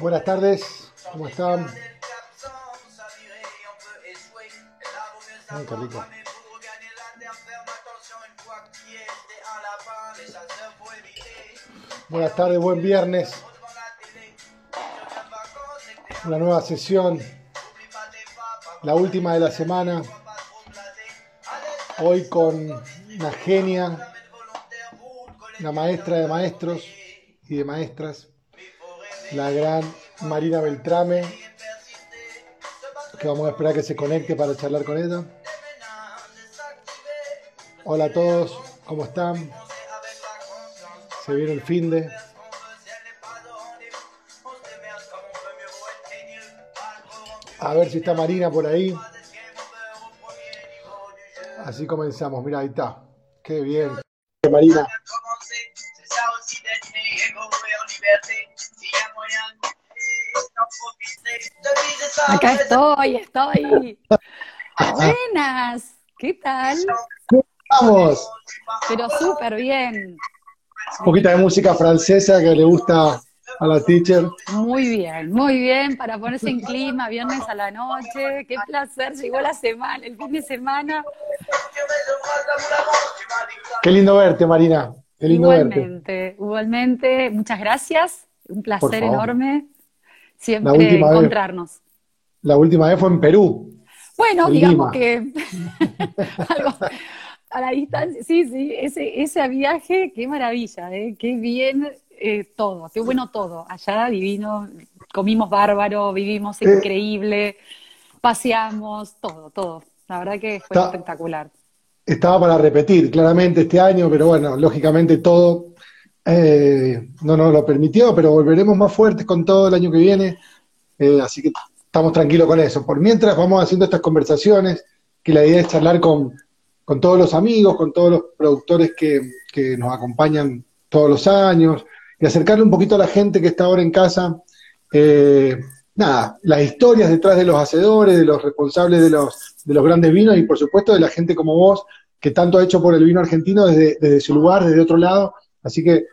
Buenas tardes, ¿cómo están? Ay, qué rico. Buenas tardes, buen viernes. Una nueva sesión, la última de la semana. Hoy con una genia, una maestra de maestros y de maestras, la gran Marina Beltrame, que vamos a esperar que se conecte para charlar con ella. Hola a todos, ¿cómo están? Se viene el fin de. A ver si está Marina por ahí. Así comenzamos, mira, ahí está. Qué bien. Marina. Acá estoy, estoy. Buenas, ¿qué tal? Vamos. Pero súper bien. Un poquito de música francesa que le gusta a la teacher. Muy bien, muy bien, para ponerse en clima, viernes a la noche. Qué placer, llegó la semana, el fin de semana. Qué lindo verte, Marina. Qué lindo igualmente, verte. igualmente. Muchas gracias. Un placer enorme siempre vez. La última vez fue en Perú. Bueno, En digamos Lima. que algo a la distancia, sí, sí, ese, ese viaje, qué maravilla, ¿eh? qué bien eh, todo, qué bueno todo. Allá divino, comimos bárbaro, vivimos Eh. increíble, paseamos, todo, todo. La verdad que fue Está- espectacular. Estaba para repetir claramente este año, pero bueno, lógicamente todo eh, no nos lo permitió, pero volveremos más fuertes con todo el año que viene. Eh, así que estamos tranquilos con eso. Por mientras vamos haciendo estas conversaciones, que la idea es charlar con, con todos los amigos, con todos los productores que, que nos acompañan todos los años, y acercarle un poquito a la gente que está ahora en casa. eh, nada, las historias detrás de los hacedores, de los responsables de los, de los grandes vinos y por supuesto de la gente como vos, que tanto ha hecho por el vino argentino desde, desde su lugar, desde otro lado. Así que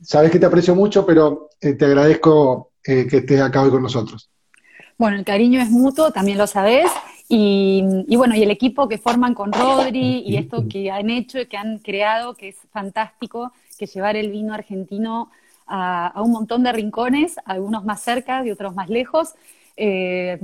sabes que te aprecio mucho, pero eh, te agradezco eh, que estés acá hoy con nosotros. Bueno, el cariño es mutuo, también lo sabés. Y, y bueno, y el equipo que forman con Rodri y esto que han hecho y que han creado, que es fantástico, que llevar el vino argentino a, un montón de rincones, algunos más cerca y otros más lejos. Eh,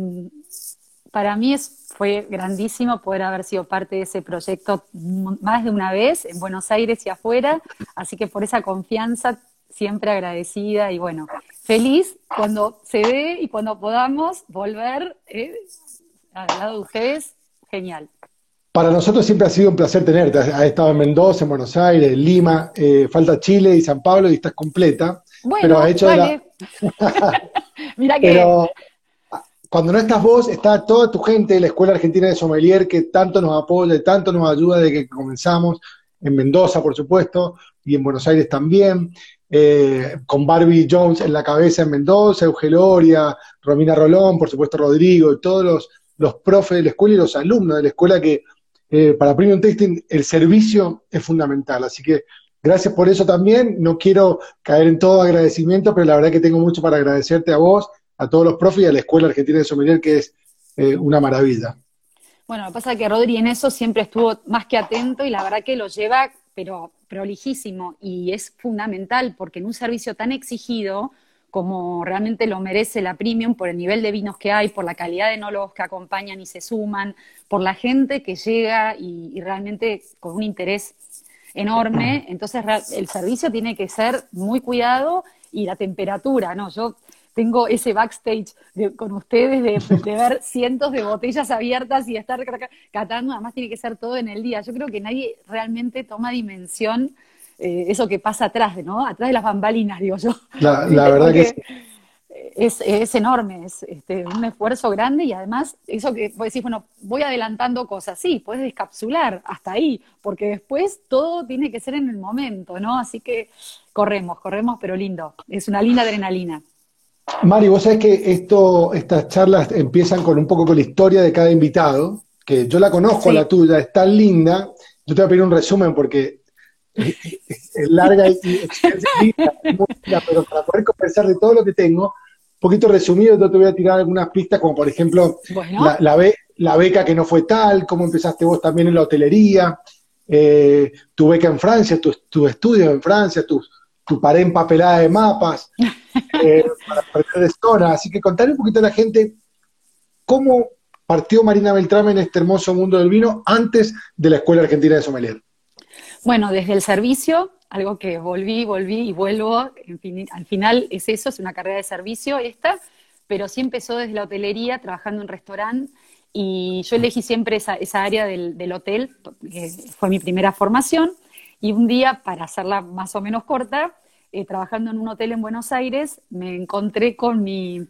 para mí es, fue grandísimo poder haber sido parte de ese proyecto más de una vez en Buenos Aires y afuera, así que por esa confianza siempre agradecida y bueno, feliz cuando se dé y cuando podamos volver eh, al lado de ustedes, genial. Para nosotros siempre ha sido un placer tenerte. Has estado en Mendoza, en Buenos Aires, en Lima, eh, falta Chile y San Pablo y estás completa. Bueno, Pero has hecho de la- dale. Mira que Pero cuando no estás vos, está toda tu gente de la Escuela Argentina de Sommelier que tanto nos apoya y tanto nos ayuda de que comenzamos, en Mendoza, por supuesto, y en Buenos Aires también, eh, con Barbie Jones en la cabeza en Mendoza, Eugeloria, Romina Rolón, por supuesto Rodrigo, y todos los, los profes de la escuela y los alumnos de la escuela que eh, para Premium Tasting el servicio es fundamental. Así que gracias por eso también. No quiero caer en todo agradecimiento, pero la verdad que tengo mucho para agradecerte a vos, a todos los profes y a la Escuela Argentina de Sommelier, que es eh, una maravilla. Bueno, lo que pasa es que Rodri en eso siempre estuvo más que atento y la verdad que lo lleva, pero prolijísimo y es fundamental porque en un servicio tan exigido como realmente lo merece la Premium por el nivel de vinos que hay, por la calidad de enólogos que acompañan y se suman, por la gente que llega y, y realmente con un interés enorme, entonces el servicio tiene que ser muy cuidado y la temperatura, ¿no? Yo tengo ese backstage de- con ustedes de, de ver cientos de botellas abiertas y estar ca- ca- catando, además tiene que ser todo en el día. Yo creo que nadie realmente toma dimensión eh, eso que pasa atrás, ¿no? Atrás de las bambalinas, digo yo. La, Sí, verdad que es, es, es enorme, es este, un esfuerzo grande y además eso que vos decís, bueno, voy adelantando cosas, sí, puedes descapsular hasta ahí, porque después todo tiene que ser en el momento, ¿no? Así que corremos, corremos, pero lindo, es una linda adrenalina. Mari, vos sabés que esto, estas charlas empiezan con un poco con la historia de cada invitado, que yo la conozco, Sí. la tuya, es tan linda. Yo te voy a pedir un resumen porque es, larga y extensa, pero para poder conversar de todo lo que tengo, poquito resumido, yo te voy a tirar algunas pistas, como por ejemplo la, la, beca que no fue tal, cómo empezaste vos también en la hotelería, eh, tu beca en Francia, tu, tu estudio en Francia, tu, tu pared empapelada de mapas, eh, para perder de zona. Así que contarle un poquito a la gente cómo partió Marina Beltrán en este hermoso mundo del vino antes de la Escuela Argentina de Sommelier. Bueno, desde el servicio, algo que volví, volví y vuelvo, al final es eso, es una carrera de servicio esta, pero sí empezó desde la hotelería, trabajando en restaurante, y yo elegí siempre esa, área del, hotel, que fue mi primera formación, y un día, para hacerla más o menos corta, eh, trabajando en un hotel en Buenos Aires, me encontré con mi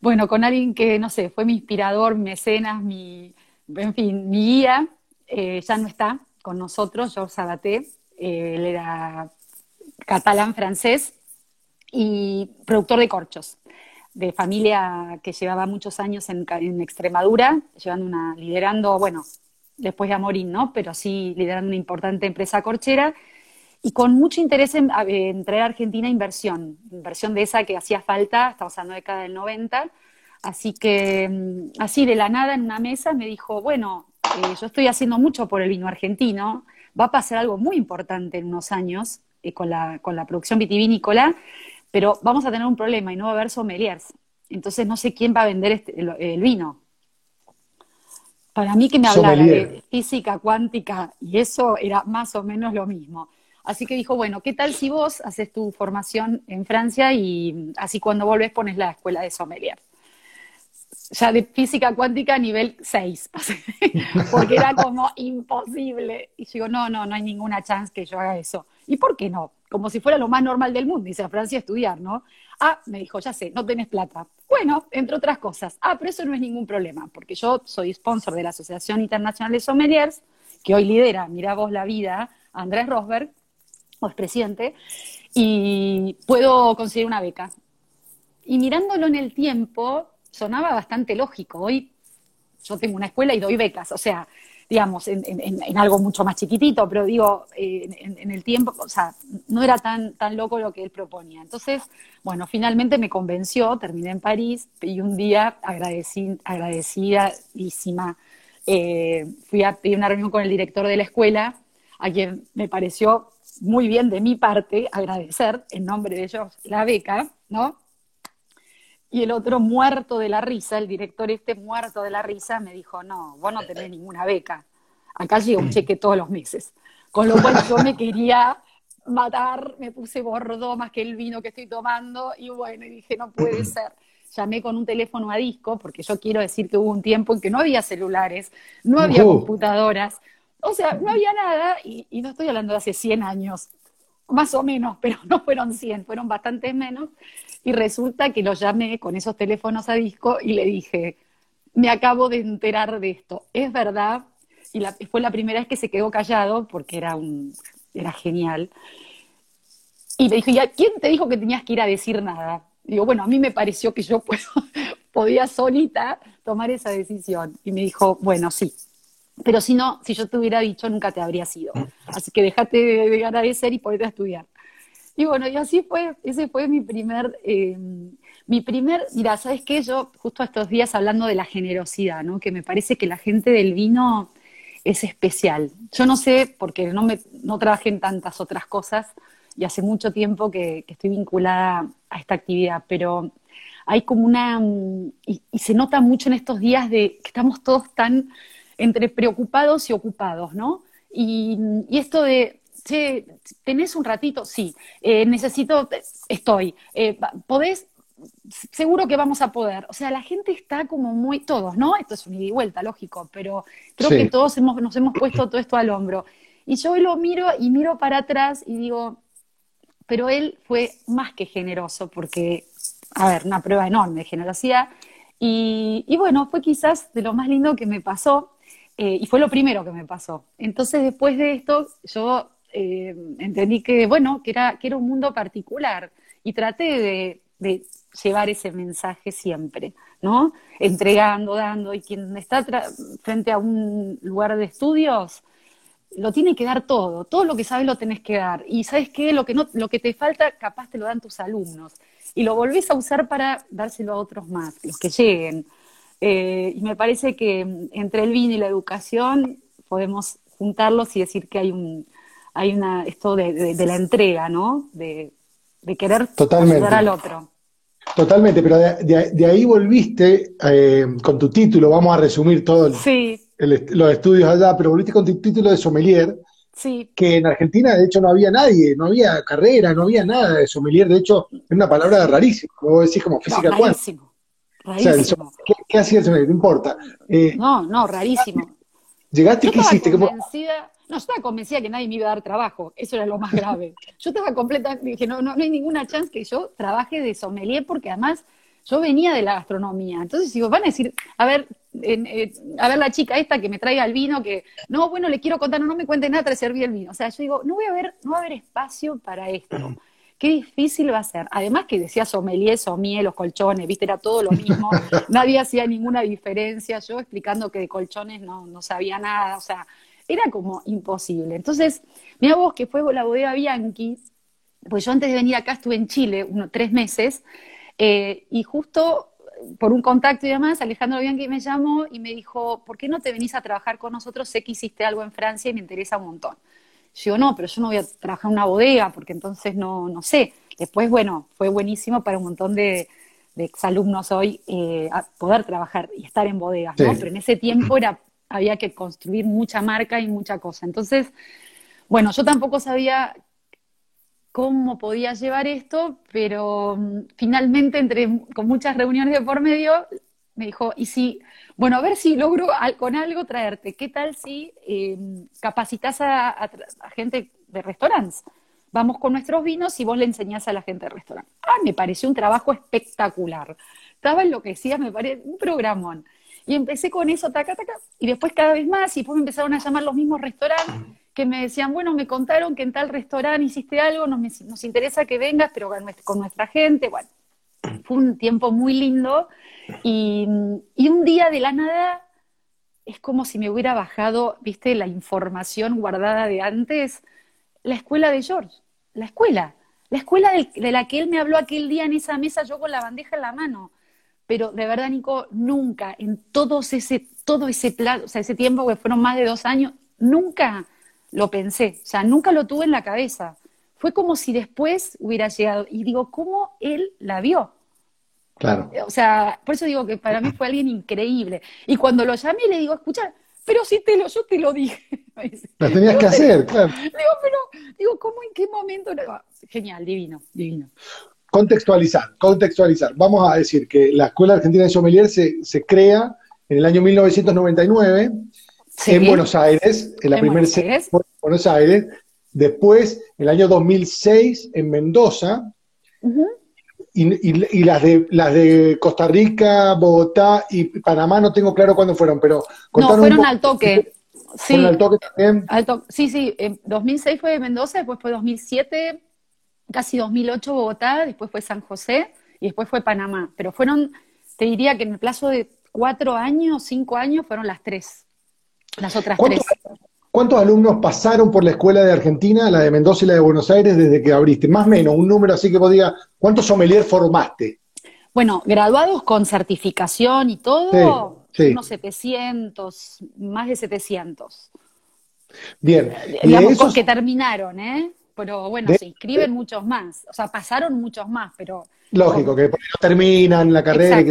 bueno, con alguien que, no sé, fue mi inspirador, mi mecenas, mi, en fin, mi guía, eh, ya no está con nosotros, Georges Sabaté, eh, él era catalán francés y productor de corchos, de familia que llevaba muchos años en, en Extremadura, llevando una, liderando, bueno, después de Amorín, ¿no? Pero sí liderando una importante empresa corchera y con mucho interés en, traer a Argentina inversión, inversión de esa que hacía falta, estamos en la década del 90. Así que, mm, así de la nada en una mesa me dijo, bueno, eh, yo estoy haciendo mucho por el vino argentino, va a pasar algo muy importante en unos años eh, con, la, con la producción vitivinícola, pero vamos a tener un problema y no va a haber sommeliers. Entonces no sé quién va a vender este, el, vino. Para mí que me hablara de física cuántica y eso era más o menos lo mismo. Así que dijo, bueno, ¿qué tal si vos haces tu formación en Francia y así cuando volvés pones la escuela de sommelier? Ya de física cuántica nivel 6, porque era como imposible. Y yo digo, no, no, no hay ninguna chance que yo haga eso. ¿Y por qué no? Como si fuera lo más normal del mundo, dice a Francia estudiar, ¿no? Ah, me dijo, ya sé, no tenés plata. Bueno, entre otras cosas. Ah, pero eso no es ningún problema, porque yo soy sponsor de la Asociación Internacional de Sommeliers, que hoy lidera, mira vos la vida, Andrés Rosberg, o presidente, y puedo conseguir una beca. Y mirándolo en el tiempo, sonaba bastante lógico. Hoy yo tengo una escuela y doy becas, o sea, digamos, en, algo mucho más chiquitito, pero digo, eh, en, el tiempo, o sea, no era tan, tan loco lo que él proponía. Entonces, bueno, finalmente me convenció, terminé en París y un día agradecí, agradecidísima, eh, fui a pedir una reunión con el director de la escuela, a quien me pareció muy bien de mi parte agradecer en nombre de ellos la beca, ¿no? Y el otro muerto de la risa, el director este muerto de la risa, me dijo, no, vos no tenés ninguna beca. Acá llega un cheque todos los meses. Con lo cual yo me quería matar, me puse bordo más que el vino que estoy tomando y bueno, y dije, no puede ser. Llamé con un teléfono a disco, porque yo quiero decir que hubo un tiempo en que no había celulares, no había computadoras, o sea, no había nada, y, no estoy hablando de hace 100 años, más o menos, pero no fueron 100, fueron bastantes menos. Y resulta que lo llamé con esos teléfonos a disco y le dije, me acabo de enterar de esto, es verdad. Y fue la primera vez que se quedó callado porque era, un, era genial. Y me dijo, ¿ya quién te dijo que tenías que ir a decir nada? Digo, bueno, a mí me pareció que yo puedo, podía solita tomar esa decisión. Y me dijo, bueno, sí, pero si no, si yo te hubiera dicho, nunca te habría sido. Así que déjate de agradecer y ponete a estudiar. Y bueno, y así fue, ese fue mi primer, eh, mi primer, mira, ¿sabes qué? Yo justo estos días hablando de la generosidad, ¿no? Que me parece que la gente del vino es especial. Yo no sé, porque no, me, no trabajé en tantas otras cosas y hace mucho tiempo que, estoy vinculada a esta actividad, pero hay como una, y, y se nota mucho en estos días de que estamos todos tan entre preocupados y ocupados, ¿no? Y, esto de, che, ¿tenés un ratito? Sí, eh, necesito, estoy, eh, ¿podés? Seguro que vamos a poder. O sea, la gente está como muy, todos, ¿no? Esto es un ida y vuelta, lógico, pero creo que todos hemos, nos hemos puesto todo esto al hombro. Y yo lo miro y miro para atrás y digo, pero él fue más que generoso, porque, a ver, una prueba enorme de generosidad. Y, y, bueno, fue quizás de lo más lindo que me pasó, eh, y fue lo primero que me pasó. Entonces, después de esto, yo eh, entendí que, bueno, que era, que era un mundo particular y traté de, llevar ese mensaje siempre, ¿no? Entregando, dando, y quien está frente a un lugar de estudios, lo tiene que dar todo, todo lo que sabes lo tenés que dar. Y sabes qué, lo que, no, lo que te falta, capaz te lo dan tus alumnos. Y lo volvés a usar para dárselo a otros más, los que lleguen. Eh, y me parece que entre el vino y la educación podemos juntarlos y decir que hay un hay una esto de, la entrega, ¿no? De, querer ayudar al otro. Totalmente, pero de, ahí volviste eh, con tu título, vamos a resumir todo los estudios allá, pero volviste con tu título de sommelier, sí. que en Argentina de hecho no había nadie, no había carrera, no había nada de sommelier, de hecho es una palabra rarísima, como vos decís, como física cuántica. Rarísimo. ¿qué, hacía el sommelier? No importa. Eh, no, no, rarísimo. ¿Llegaste y qué hiciste? Convencida, no, yo estaba convencida que nadie me iba a dar trabajo, eso era lo más grave. Yo estaba completa, dije, no, no, no hay ninguna chance que yo trabaje de sommelier porque además yo venía de la gastronomía. Entonces digo, van a decir, a ver, eh, a ver la chica esta que me traiga el vino, que no, bueno, le quiero contar, no, me cuente nada, tras servir el vino. O sea, yo digo, no voy a ver, no va a haber espacio para esto. Qué difícil va a ser. Además que decía sommelier, sommelier, los colchones, viste, era todo lo mismo. Nadie hacía ninguna diferencia. Yo explicando que de colchones no, no sabía nada. O sea, era como imposible. Entonces, mira vos que fue la bodega Bianchi, pues yo antes de venir acá estuve en Chile unos tres meses, eh, y justo por un contacto y demás, Alejandro Bianchi me llamó y me dijo, ¿por qué no te venís a trabajar con nosotros? Sé que hiciste algo en Francia y me interesa un montón. Yo digo, no, pero yo no voy a trabajar en una bodega porque entonces no, no sé. Después, bueno, fue buenísimo para un montón de, exalumnos hoy eh, poder trabajar y estar en bodegas, ¿no? Pero en ese tiempo era había que construir mucha marca y mucha cosa. Entonces, bueno, yo tampoco sabía cómo podía llevar esto, pero mm, finalmente, entre, con muchas reuniones de por medio, me dijo, y si, bueno, a ver si logro con algo traerte, ¿qué tal si em, capacitas a, gente de restaurantes? Vamos con nuestros vinos y vos le enseñás a la gente de restaurante. Ah, me pareció un trabajo espectacular. Estaba enloquecida, me parece un programón. Y empecé con eso, taca, taca, y después cada vez más, y después me empezaron a llamar los mismos restaurantes que me decían, bueno, me contaron que en tal restaurante hiciste algo, nos, nos interesa que vengas, pero con nuestra gente, bueno, fue un tiempo muy lindo, y, un día de la nada es como si me hubiera bajado, viste, la información guardada de antes, la escuela de George, la escuela, la escuela de la que él me habló aquel día en esa mesa, yo con la bandeja en la mano pero de verdad, Nico, nunca, en todos ese, todo ese plan, o sea, ese tiempo que fueron más de dos años, nunca lo pensé, o sea, nunca lo tuve en la cabeza. Fue como si después hubiera llegado. Y digo, ¿cómo él la vio? Claro. O sea, por eso digo que para mí fue alguien increíble. Y cuando lo llamé le digo, escucha, pero si te lo, yo te lo dije. Lo tenías que hacer, claro. Digo, pero, digo, ¿cómo en qué momento? Genial, divino, divino. Contextualizar, contextualizar. Vamos a decir que la Escuela Argentina de Sommelier se, se crea en el año 1999 en Buenos Aires, en la primera sede de Buenos Aires. Después, en el año 2006, en Mendoza. Y, las, de, las de Costa Rica, Bogotá y Panamá, no tengo claro cuándo fueron, pero... No, fueron al toque. Sí, al toque también. sí, sí, en 2006 fue Mendoza, después fue 2007 casi 2008 Bogotá, después fue San José y después fue Panamá. Pero fueron, te diría que en el plazo de cuatro años, cinco años, fueron las tres, las otras tres. ¿Cuántos alumnos pasaron por la escuela de Argentina, la de Mendoza y la de Buenos Aires desde que abriste? Más o menos, un número así que vos digas, ¿cuántos sommelier formaste? Bueno, graduados con certificación y todo, unos 700, más de 700. Bien. Digamos, que terminaron, ¿eh? pero bueno, se inscriben muchos más. O sea, pasaron muchos más, pero... Lógico, que terminan la carrera.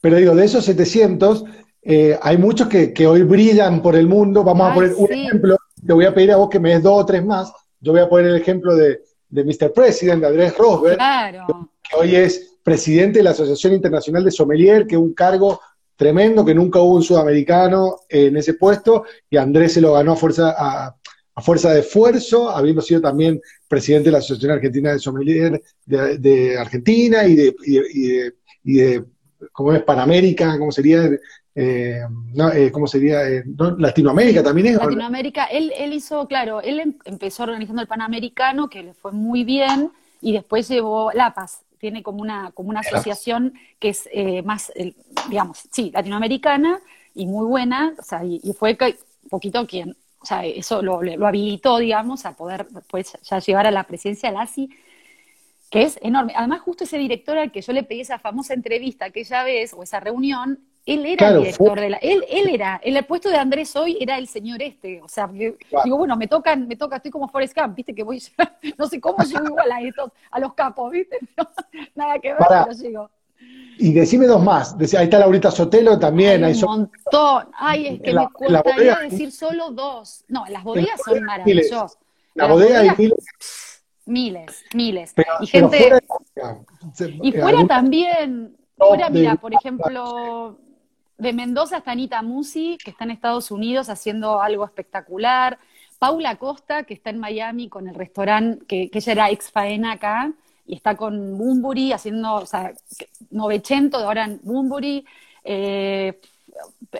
pero digo, de esos 700, eh, hay muchos que, hoy brillan por el mundo. Vamos a poner un ejemplo. Te voy a pedir a vos que me des dos o tres más. Yo voy a poner el ejemplo de, de Mr. President, de Andrés Rosberg, que hoy es presidente de la Asociación Internacional de Sommelier, que es un cargo tremendo, que nunca hubo un sudamericano en ese puesto, y Andrés se lo ganó a fuerza, a, a fuerza de esfuerzo, habiendo sido también presidente de la Asociación Argentina de Sommelier de, Argentina y de, y de, ¿cómo es? Panamérica, ¿cómo sería? Eh, eh, ¿Cómo sería? Eh, Latinoamérica también es. Latinoamérica, él, él hizo, claro, él em, empezó organizando el Panamericano, que le fue muy bien, y después llevó La Paz, tiene como una, como una asociación que es más, digamos, sí, latinoamericana y muy buena, o sea, y, y fue un poquito quien o sea, eso lo, lo habilitó, digamos, a poder pues, ya llevar a la presidencia al ASI, que es enorme. Además, justo ese director al que yo le pedí esa famosa entrevista aquella vez, o esa reunión, él era el director de la. Él, él era, el puesto de Andrés hoy era el señor este. O sea, digo, bueno, me tocan, me toca, estoy como Forrest Camp, viste que voy, no sé cómo llego igual a estos, a los capos, viste, nada que ver, pero llego. Y decime dos más. Ahí está Laurita Sotelo también. Hay un montón. Ay, es que me gustaría decir solo dos. No, las bodegas son maravillosas. La bodega hay miles. Miles, miles. y gente. y fuera también. Fuera, mira, por ejemplo, de Mendoza está Anita Musi, que está en Estados Unidos haciendo algo espectacular. Paula Costa, que está en Miami con el restaurante, que, que ella era ex faena acá, y está con Bumburi haciendo, o sea, 900 de ahora en Bumburi. Eh,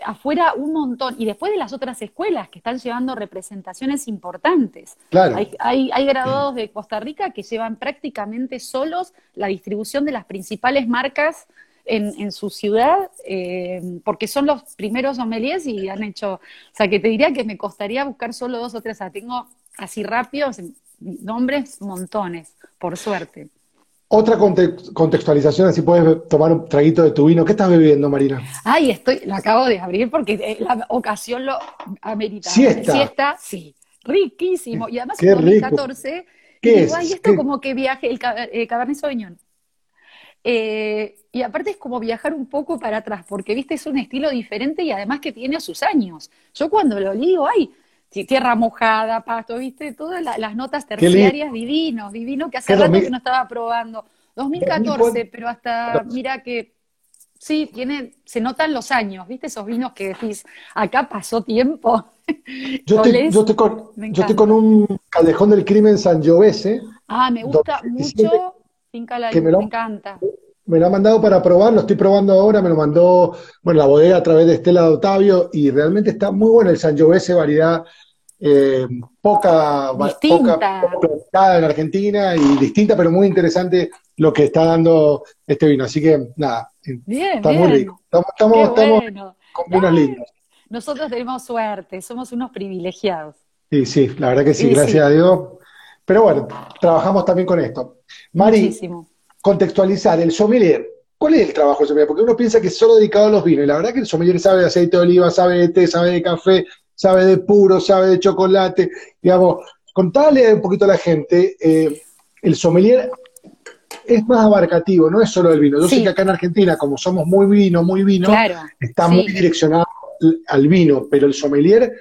afuera un montón. Y después de las otras escuelas que están llevando representaciones importantes. Claro. Hay, hay, graduados de Costa Rica que llevan prácticamente solos la distribución de las principales marcas en, en su ciudad, eh, porque son los primeros sommeliers y han hecho, o sea, que te diría que me costaría buscar solo dos o tres, o sea, tengo así rápidos nombres montones, por suerte. Otra contextualización, así puedes tomar un traguito de tu vino. ¿Qué estás bebiendo, Marina? Ay, estoy, lo acabo de abrir porque eh, la ocasión lo amerita. Siesta. Siesta, sí. Riquísimo. Y además en 2014, ¿Qué es? Ay, esto como que viaje, el eh, Cabernet Sauvignon. Eh, y aparte es como viajar un poco para atrás, porque viste, es un estilo diferente y además que tiene sus años. Yo cuando lo digo, ay, tierra mojada, pasto, viste, todas las notas terciarias, divinos, divino, que hace rato que no estaba probando. 2014, pero hasta, mira que sí, tiene, se notan los años, viste, esos vinos que decís, acá pasó tiempo. Yo, estoy, yo, con, yo estoy con un callejón del crimen Sangiovese. Ah, me gusta mucho, Finca la me, me encanta. Me lo ha mandado para probar, lo estoy probando ahora, me lo mandó, bueno, la bodega a través de Estela de Otavio, y realmente está muy bueno el Sangiovese, variedad eh, poca, poca, en Argentina y distinta, pero muy interesante lo que está dando este vino. Así que nada, está muy rico. Estamos, con vinos lindos. Nosotros tenemos suerte, somos unos privilegiados. Sí, sí, la verdad que sí, gracias a Dios. Pero bueno, trabajamos también con esto. Mari, contextualizar, el sommelier. ¿Cuál es el trabajo del sommelier? Porque uno piensa que es solo dedicado a los vinos, y la verdad que el sommelier sabe de aceite de oliva, sabe de té, sabe de café, sabe de puro, sabe de chocolate, digamos, contale un poquito a la gente, eh, el sommelier es más abarcativo, no es solo el vino. Yo sé que acá en Argentina, como somos muy vino, muy vino, está muy direccionado al vino, pero el sommelier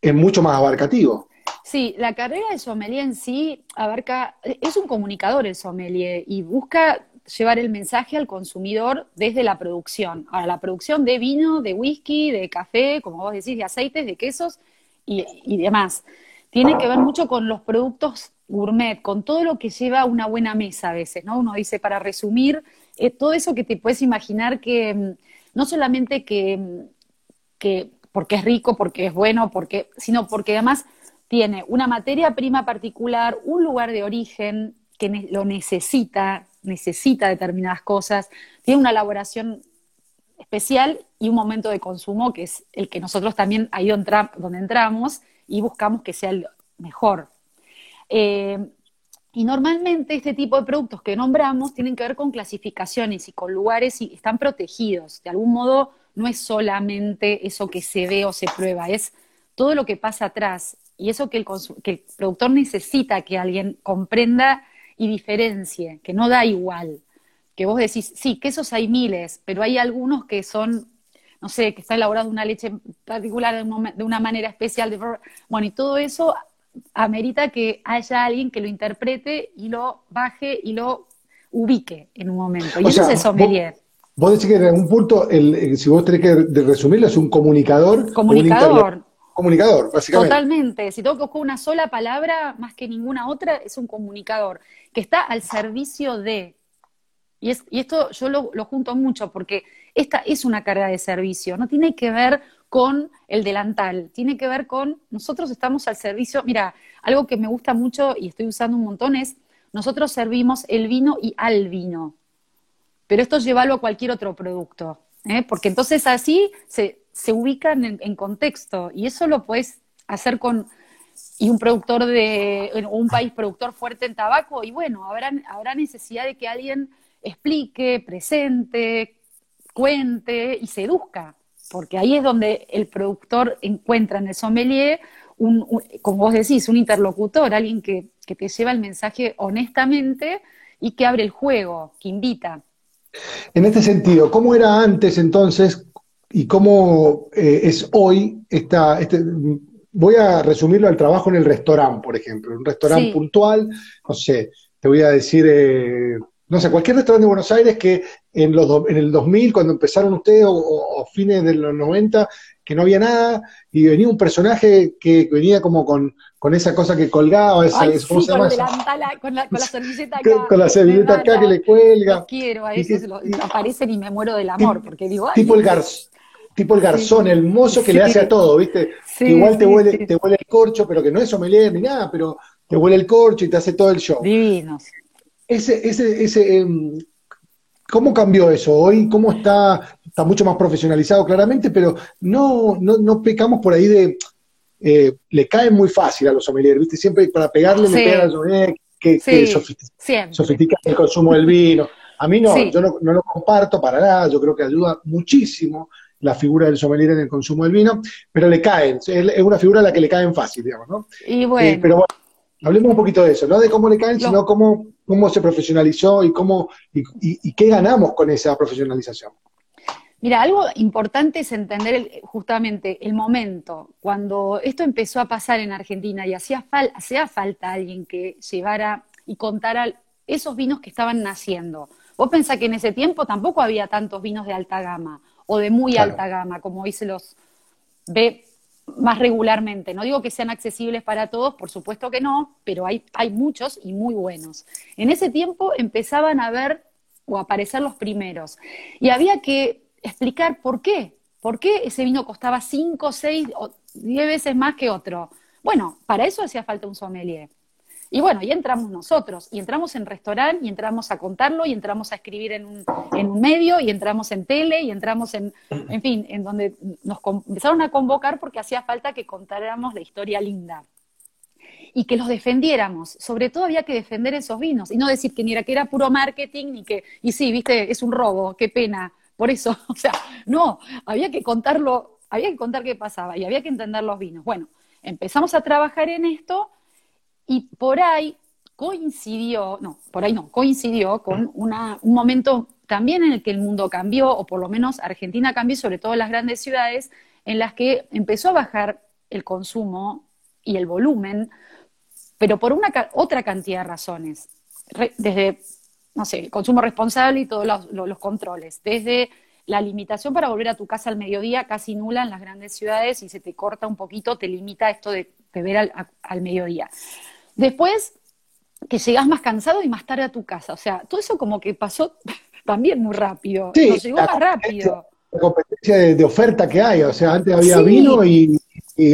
es mucho más abarcativo. Sí, la carrera de sommelier en sí abarca, es un comunicador el sommelier y busca llevar el mensaje al consumidor desde la producción. Ahora, la producción de vino, de whisky, de café, como vos decís, de aceites, de quesos y, demás. Tiene que ver mucho con los productos gourmet, con todo lo que lleva una buena mesa a veces, ¿no? Uno dice, para resumir, eh, todo eso que te puedes imaginar que mm, no solamente que, mm, que porque es rico, porque es bueno, porque, sino porque además tiene una materia prima particular, un lugar de origen que lo necesita, necesita determinadas cosas, tiene una elaboración especial y un momento de consumo que es el que nosotros también ahí donde entramos y buscamos que sea el mejor. Eh, y normalmente este tipo de productos que nombramos tienen que ver con clasificaciones y con lugares y están protegidos. De algún modo no es solamente eso que se ve o se prueba, es todo lo que pasa atrás y eso que el, que el productor necesita que alguien comprenda y diferencie, que no da igual. Que vos decís, sí, quesos hay miles, pero hay algunos que son, no sé, que está elaborado una leche particular de, una manera especial. De, bueno, y todo eso amerita que haya alguien que lo interprete y lo baje y lo ubique en un momento. Y eso es el sommelier. Vos, decís que en algún punto, el, si vos tenés que resumirlo, es un comunicador. Comunicador comunicador, básicamente. Totalmente. Si tengo que buscar una sola palabra más que ninguna otra, es un comunicador que está al servicio de. Y, es, y esto yo lo, junto mucho porque esta es una carga de servicio, no tiene que ver con el delantal, tiene que ver con nosotros estamos al servicio. Mira, algo que me gusta mucho y estoy usando un montón es nosotros servimos el vino y al vino, pero esto llévalo a cualquier otro producto, ¿eh? porque entonces así se, se ubican en, contexto y eso lo puedes hacer con y un productor de un país productor fuerte en tabaco y bueno, habrá, habrá necesidad de que alguien explique, presente, cuente y seduzca, porque ahí es donde el productor encuentra en el sommelier un, como vos decís, un interlocutor, alguien que, que te lleva el mensaje honestamente y que abre el juego, que invita. En este sentido, ¿cómo era antes entonces y cómo eh, es hoy esta, este, voy a resumirlo al trabajo en el restaurante, por ejemplo, un restaurante puntual, no sé, te voy a decir, eh, no sé, cualquier restaurante de Buenos Aires que en, los en el 2000, cuando empezaron ustedes, o, fines de los 90, que no había nada, y venía un personaje que venía como con, con esa cosa que colgaba, esa, ¿cómo se llama? Con, la, con la servilleta acá. con la servilleta acá que le cuelga. quiero, a veces aparecen y me muero del amor, porque digo, tipo el garzo tipo el garzón, el mozo que le hace a todo, ¿viste? Igual te huele, te huele el corcho, pero que no es sommelier ni nada, pero te huele el corcho y te hace todo el show. Divinos. Ese, ese, ese, em, ¿cómo cambió eso? Hoy, ¿cómo está? Está mucho más profesionalizado claramente, pero no, no, no pecamos por ahí de, eh, le cae muy fácil a los sommeliers, ¿viste? Siempre para pegarle le pegan a los sommeliers que, que el consumo del vino. A mí no, yo no, no, lo comparto para nada, yo creo que ayuda muchísimo la figura del sommelier en el consumo del vino, pero le caen, es una figura a la que le caen fácil, digamos, ¿no? Y bueno. Eh, pero bueno, hablemos un poquito de eso, no de cómo le caen, sino cómo, cómo se profesionalizó y cómo y, qué ganamos con esa profesionalización. Mira, algo importante es entender justamente el momento, cuando esto empezó a pasar en Argentina y hacía, hacía falta alguien que llevara y contara esos vinos que estaban naciendo. Vos pensás que en ese tiempo tampoco había tantos vinos de alta gama o de muy alta gama, como hoy se los ve más regularmente. No digo que sean accesibles para todos, por supuesto que no, pero hay, hay muchos y muy buenos. En ese tiempo empezaban a ver o a aparecer los primeros. Y había que explicar por qué. ¿Por qué ese vino costaba 5, 6 o 10 veces más que otro? Bueno, para eso hacía falta un sommelier. Y bueno, y entramos nosotros, y entramos en restaurante, y entramos a contarlo, y entramos a escribir en un, en un medio, y entramos en tele, y entramos en, en fin, en donde nos empezaron a convocar porque hacía falta que contáramos la historia linda y que los defendiéramos. Sobre todo había que defender esos vinos y no decir que ni era que era puro marketing ni que, y sí, viste, es un robo, qué pena. Por eso, o sea, no, había que contarlo, había que contar qué pasaba y había que entender los vinos. Bueno, empezamos a trabajar en esto y por ahí coincidió, no, por ahí no, coincidió con un momento también en el que el mundo cambió, o por lo menos Argentina cambió, sobre todo las grandes ciudades, en las que empezó a bajar el consumo y el volumen, pero por una otra cantidad de razones. desde, no sé, el consumo responsable y todos los, controles, desde la limitación para volver a tu casa al mediodía casi nula en las grandes ciudades y se te corta un poquito, te limita esto de beber al mediodía. Después, que llegás más cansado y más tarde a tu casa. O sea, todo eso como que pasó también muy rápido. Sí, Nos llegó más rápido. La competencia de, oferta que hay. O sea, antes había vino y,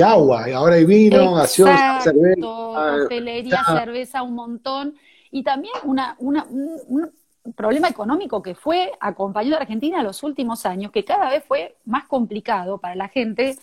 agua. Y ahora hay vino, gaseosa, cerveza. Hostelería, cerveza, un montón. Y también una, un, problema económico que fue acompañado a Argentina en los últimos años, que cada vez fue más complicado para la gente,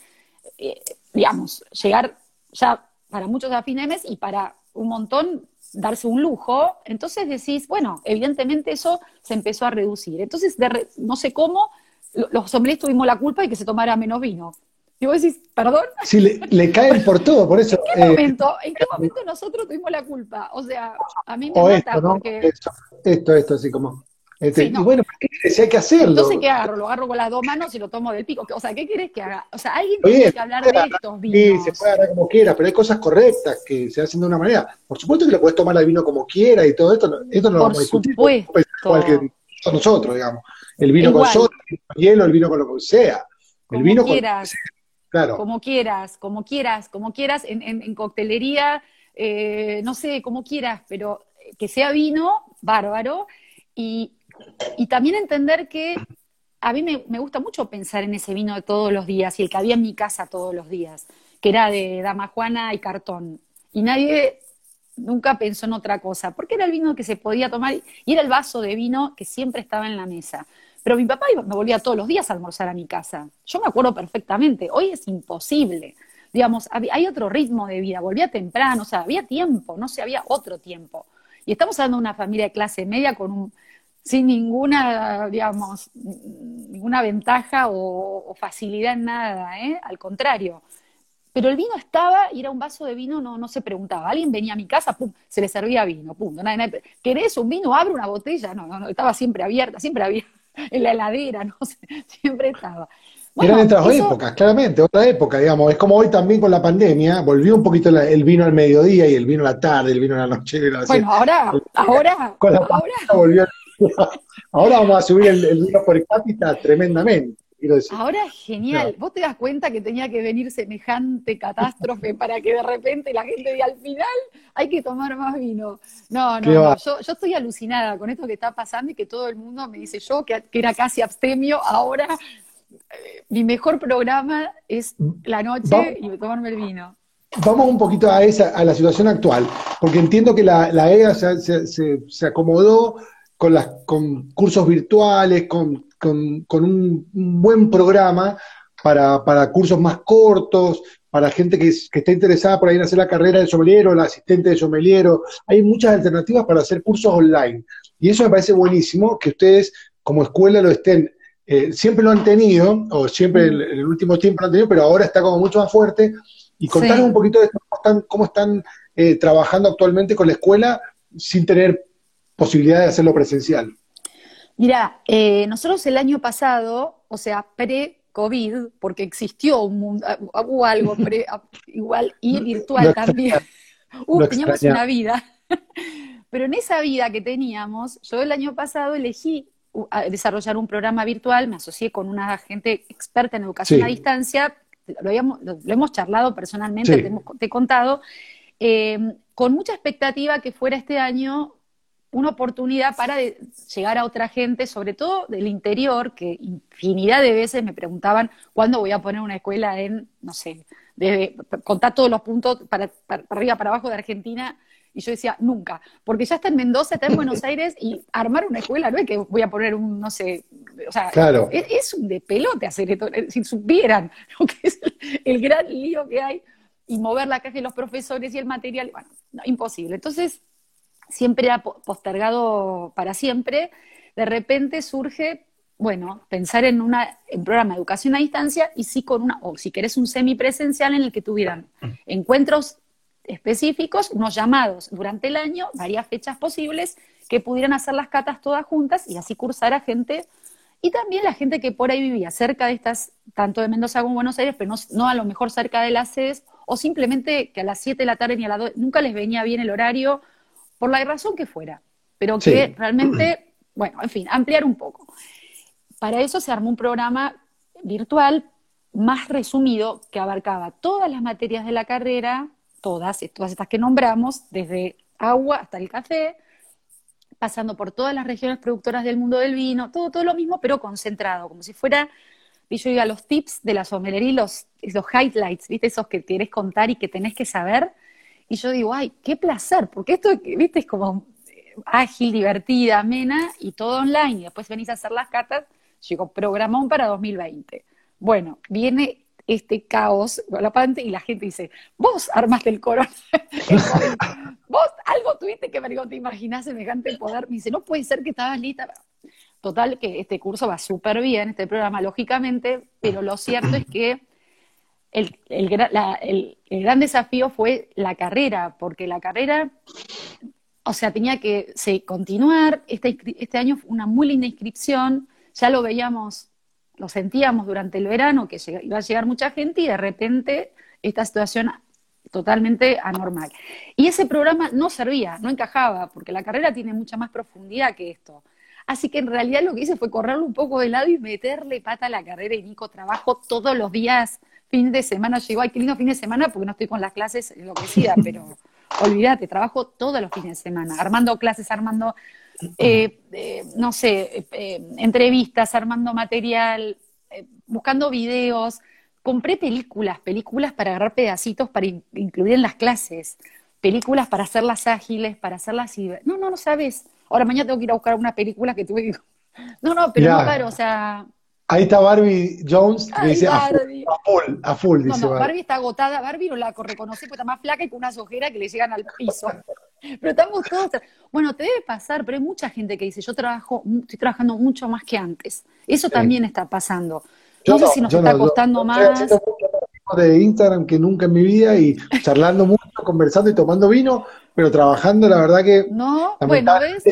eh, digamos, llegar ya para muchos a fin de mes y para un montón darse un lujo, entonces decís, bueno, evidentemente eso se empezó a reducir. Entonces, no sé cómo, los hombres tuvimos la culpa de que se tomara menos vino. Y vos decís, ¿perdón? Sí, le, caen por todo, por eso. ¿En qué, momento, ¿En qué momento nosotros tuvimos la culpa? O sea, a mí me mata porque... Esto, esto, esto, así como... Este, y bueno, si hay que hacerlo. Entonces, ¿qué agarro? Lo agarro con las dos manos y lo tomo del pico. O sea, ¿qué quieres que haga? O sea, alguien tiene que hablar de estos vinos. Sí, se puede agarrar como quiera, pero hay cosas correctas que se hacen de una manera. Por supuesto que le puedes tomar el vino como quiera y todo esto. Esto no lo vamos a discutir. Supuesto. Igual que nosotros, digamos. El vino con soda, el vino con hielo, el vino con lo que sea. El como vino quieras, Claro. Como quieras, como quieras, como quieras, en, en, en coctelería, eh, no sé, como quieras, pero que sea vino, bárbaro. Y, y también entender que a mí me, gusta mucho pensar en ese vino de todos los días y el que había en mi casa todos los días, que era de Dama Juana y cartón. Y nadie nunca pensó en otra cosa, porque era el vino que se podía tomar y era el vaso de vino que siempre estaba en la mesa. Pero mi papá me volvía todos los días a almorzar a mi casa. Yo me acuerdo perfectamente, hoy es imposible. digamos, hay otro ritmo de vida, volvía temprano, o sea, había tiempo, no sé, había otro tiempo. Y estamos hablando de una familia de clase media con un, sin ninguna, digamos, ninguna ventaja o, facilidad en nada, ¿eh? al contrario. Pero el vino estaba y era un vaso de vino, no, no se preguntaba. Alguien venía a mi casa, pum, se le servía vino, pum. ¿Querés un vino? Abre una botella. No, no, no, estaba siempre abierta, siempre había en la heladera, no sé, siempre estaba. Eran otras épocas, claramente, otra época, digamos. Es como hoy también con la pandemia, volvió un poquito el vino al mediodía y el vino a la tarde, el vino a la noche. Bueno, ahora, ahora, ahora. Volvió, ahora vamos a subir el, vino por cápita tremendamente. Ahora es genial. Vos te das cuenta que tenía que venir semejante catástrofe para que de repente la gente diga al final hay que tomar más vino. No, no, no. Yo, yo, estoy alucinada con esto que está pasando y que todo el mundo me dice yo que, que era casi abstemio, ahora mi mejor programa es la noche y tomarme el vino. Vamos un poquito a, esa, a la situación actual, porque entiendo que la, la EGA se, acomodó con, las, con cursos virtuales, con, un, buen programa para, cursos más cortos, para gente que, que, está interesada por ahí en hacer la carrera de sommelier o la asistente de sommelier. Hay muchas alternativas para hacer cursos online. Y eso me parece buenísimo que ustedes como escuela lo estén eh, siempre lo han tenido, o siempre en, el último tiempo lo han tenido, pero ahora está como mucho más fuerte. Y contanos un poquito de cómo están, cómo están eh, trabajando actualmente con la escuela sin tener posibilidad de hacerlo presencial. Mira, eh, nosotros el año pasado, o sea, pre-COVID, porque existió un mundo, hubo algo pre, igual y virtual también. teníamos una vida. Pero en esa vida que teníamos, yo el año pasado elegí desarrollar un programa virtual, me asocié con una gente experta en educación a distancia, lo, hemos charlado personalmente, te, he contado, eh, con mucha expectativa que fuera este año una oportunidad para llegar a otra gente, sobre todo del interior, que infinidad de veces me preguntaban cuándo voy a poner una escuela en, no sé, de, contar todos los puntos para, para arriba, para abajo de Argentina, y yo decía, nunca, porque ya está en Mendoza, está en Buenos Aires y armar una escuela no es que voy a poner un, no sé, o sea, es, un de pelote hacer esto, eh, si supieran lo que es el, gran lío que hay y mover la caja de los profesores y el material, bueno, imposible. Entonces, siempre era postergado para siempre, de repente surge bueno, pensar en una en programa de educación a distancia y sí con una, o si querés un semipresencial en el que tuvieran encuentros específicos, unos llamados durante el año, varias fechas posibles, que pudieran hacer las catas todas juntas y así cursar a gente, y también la gente que por ahí vivía cerca de estas, tanto de Mendoza como Buenos Aires, pero no, a lo mejor cerca de las sedes, o simplemente que a las 7 de la tarde ni a las 2, nunca les venía bien el horario, por la razón que fuera, pero que realmente, bueno, en fin, ampliar un poco. Para eso se armó un programa virtual más resumido que abarcaba todas las materias de la carrera, todas, todas estas que nombramos, desde agua hasta el café, pasando por todas las regiones productoras del mundo del vino, todo, todo lo mismo, pero concentrado, como si fuera, y yo los tips de la sommelería, los, los highlights, ¿viste? Esos que querés contar y que tenés que saber. Y yo digo, ay, qué placer, porque esto, ¿viste? Es como eh, ágil, divertida, amena y todo online. Y después venís a hacer las cartas, llegó programón para 2020. Bueno, viene este caos galopante y la gente dice, vos armaste el coro, vos algo tuviste que ver, te imaginás semejante poder, me dice, no puede ser que estabas lista. Total, que este curso va súper bien, este programa, lógicamente, pero lo cierto es que el, el, gran desafío fue la carrera, porque la carrera, o sea, tenía que continuar, este, este año fue una muy linda inscripción, ya lo veíamos lo sentíamos durante el verano que iba a llegar mucha gente y de repente esta situación totalmente anormal. Y ese programa no servía, no encajaba, porque la carrera tiene mucha más profundidad que esto. Así que en realidad lo que hice fue correrlo un poco de lado y meterle pata a la carrera y Nico trabajo todos los días, fin de semana, llegó, ay, qué lindo fin de semana porque no estoy con las clases enloquecida, pero olvídate, trabajo todos los fines de semana, armando clases, armando eh, eh, no sé, eh, entrevistas, armando material, buscando videos. Compré películas, películas para agarrar pedacitos para incluir en las clases, películas para hacerlas ágiles, para hacerlas... No, no, no sabes. Ahora mañana tengo que ir a buscar una película que tuve que... No, no, pero no paro, o sea... Ahí está Barbie Jones, que dice a full, a full, dice no, no, Barbie. está agotada, Barbie no la reconocí porque está más flaca y con unas ojeras que le llegan al piso. Pero estamos todos, bueno, te debe pasar, pero hay mucha gente que dice, yo trabajo, estoy trabajando mucho más que antes. Eso también está pasando. No sé si nos está costando más. de Instagram que nunca en mi vida y charlando mucho, conversando y tomando vino, pero trabajando, la verdad que. No, bueno, ¿ves?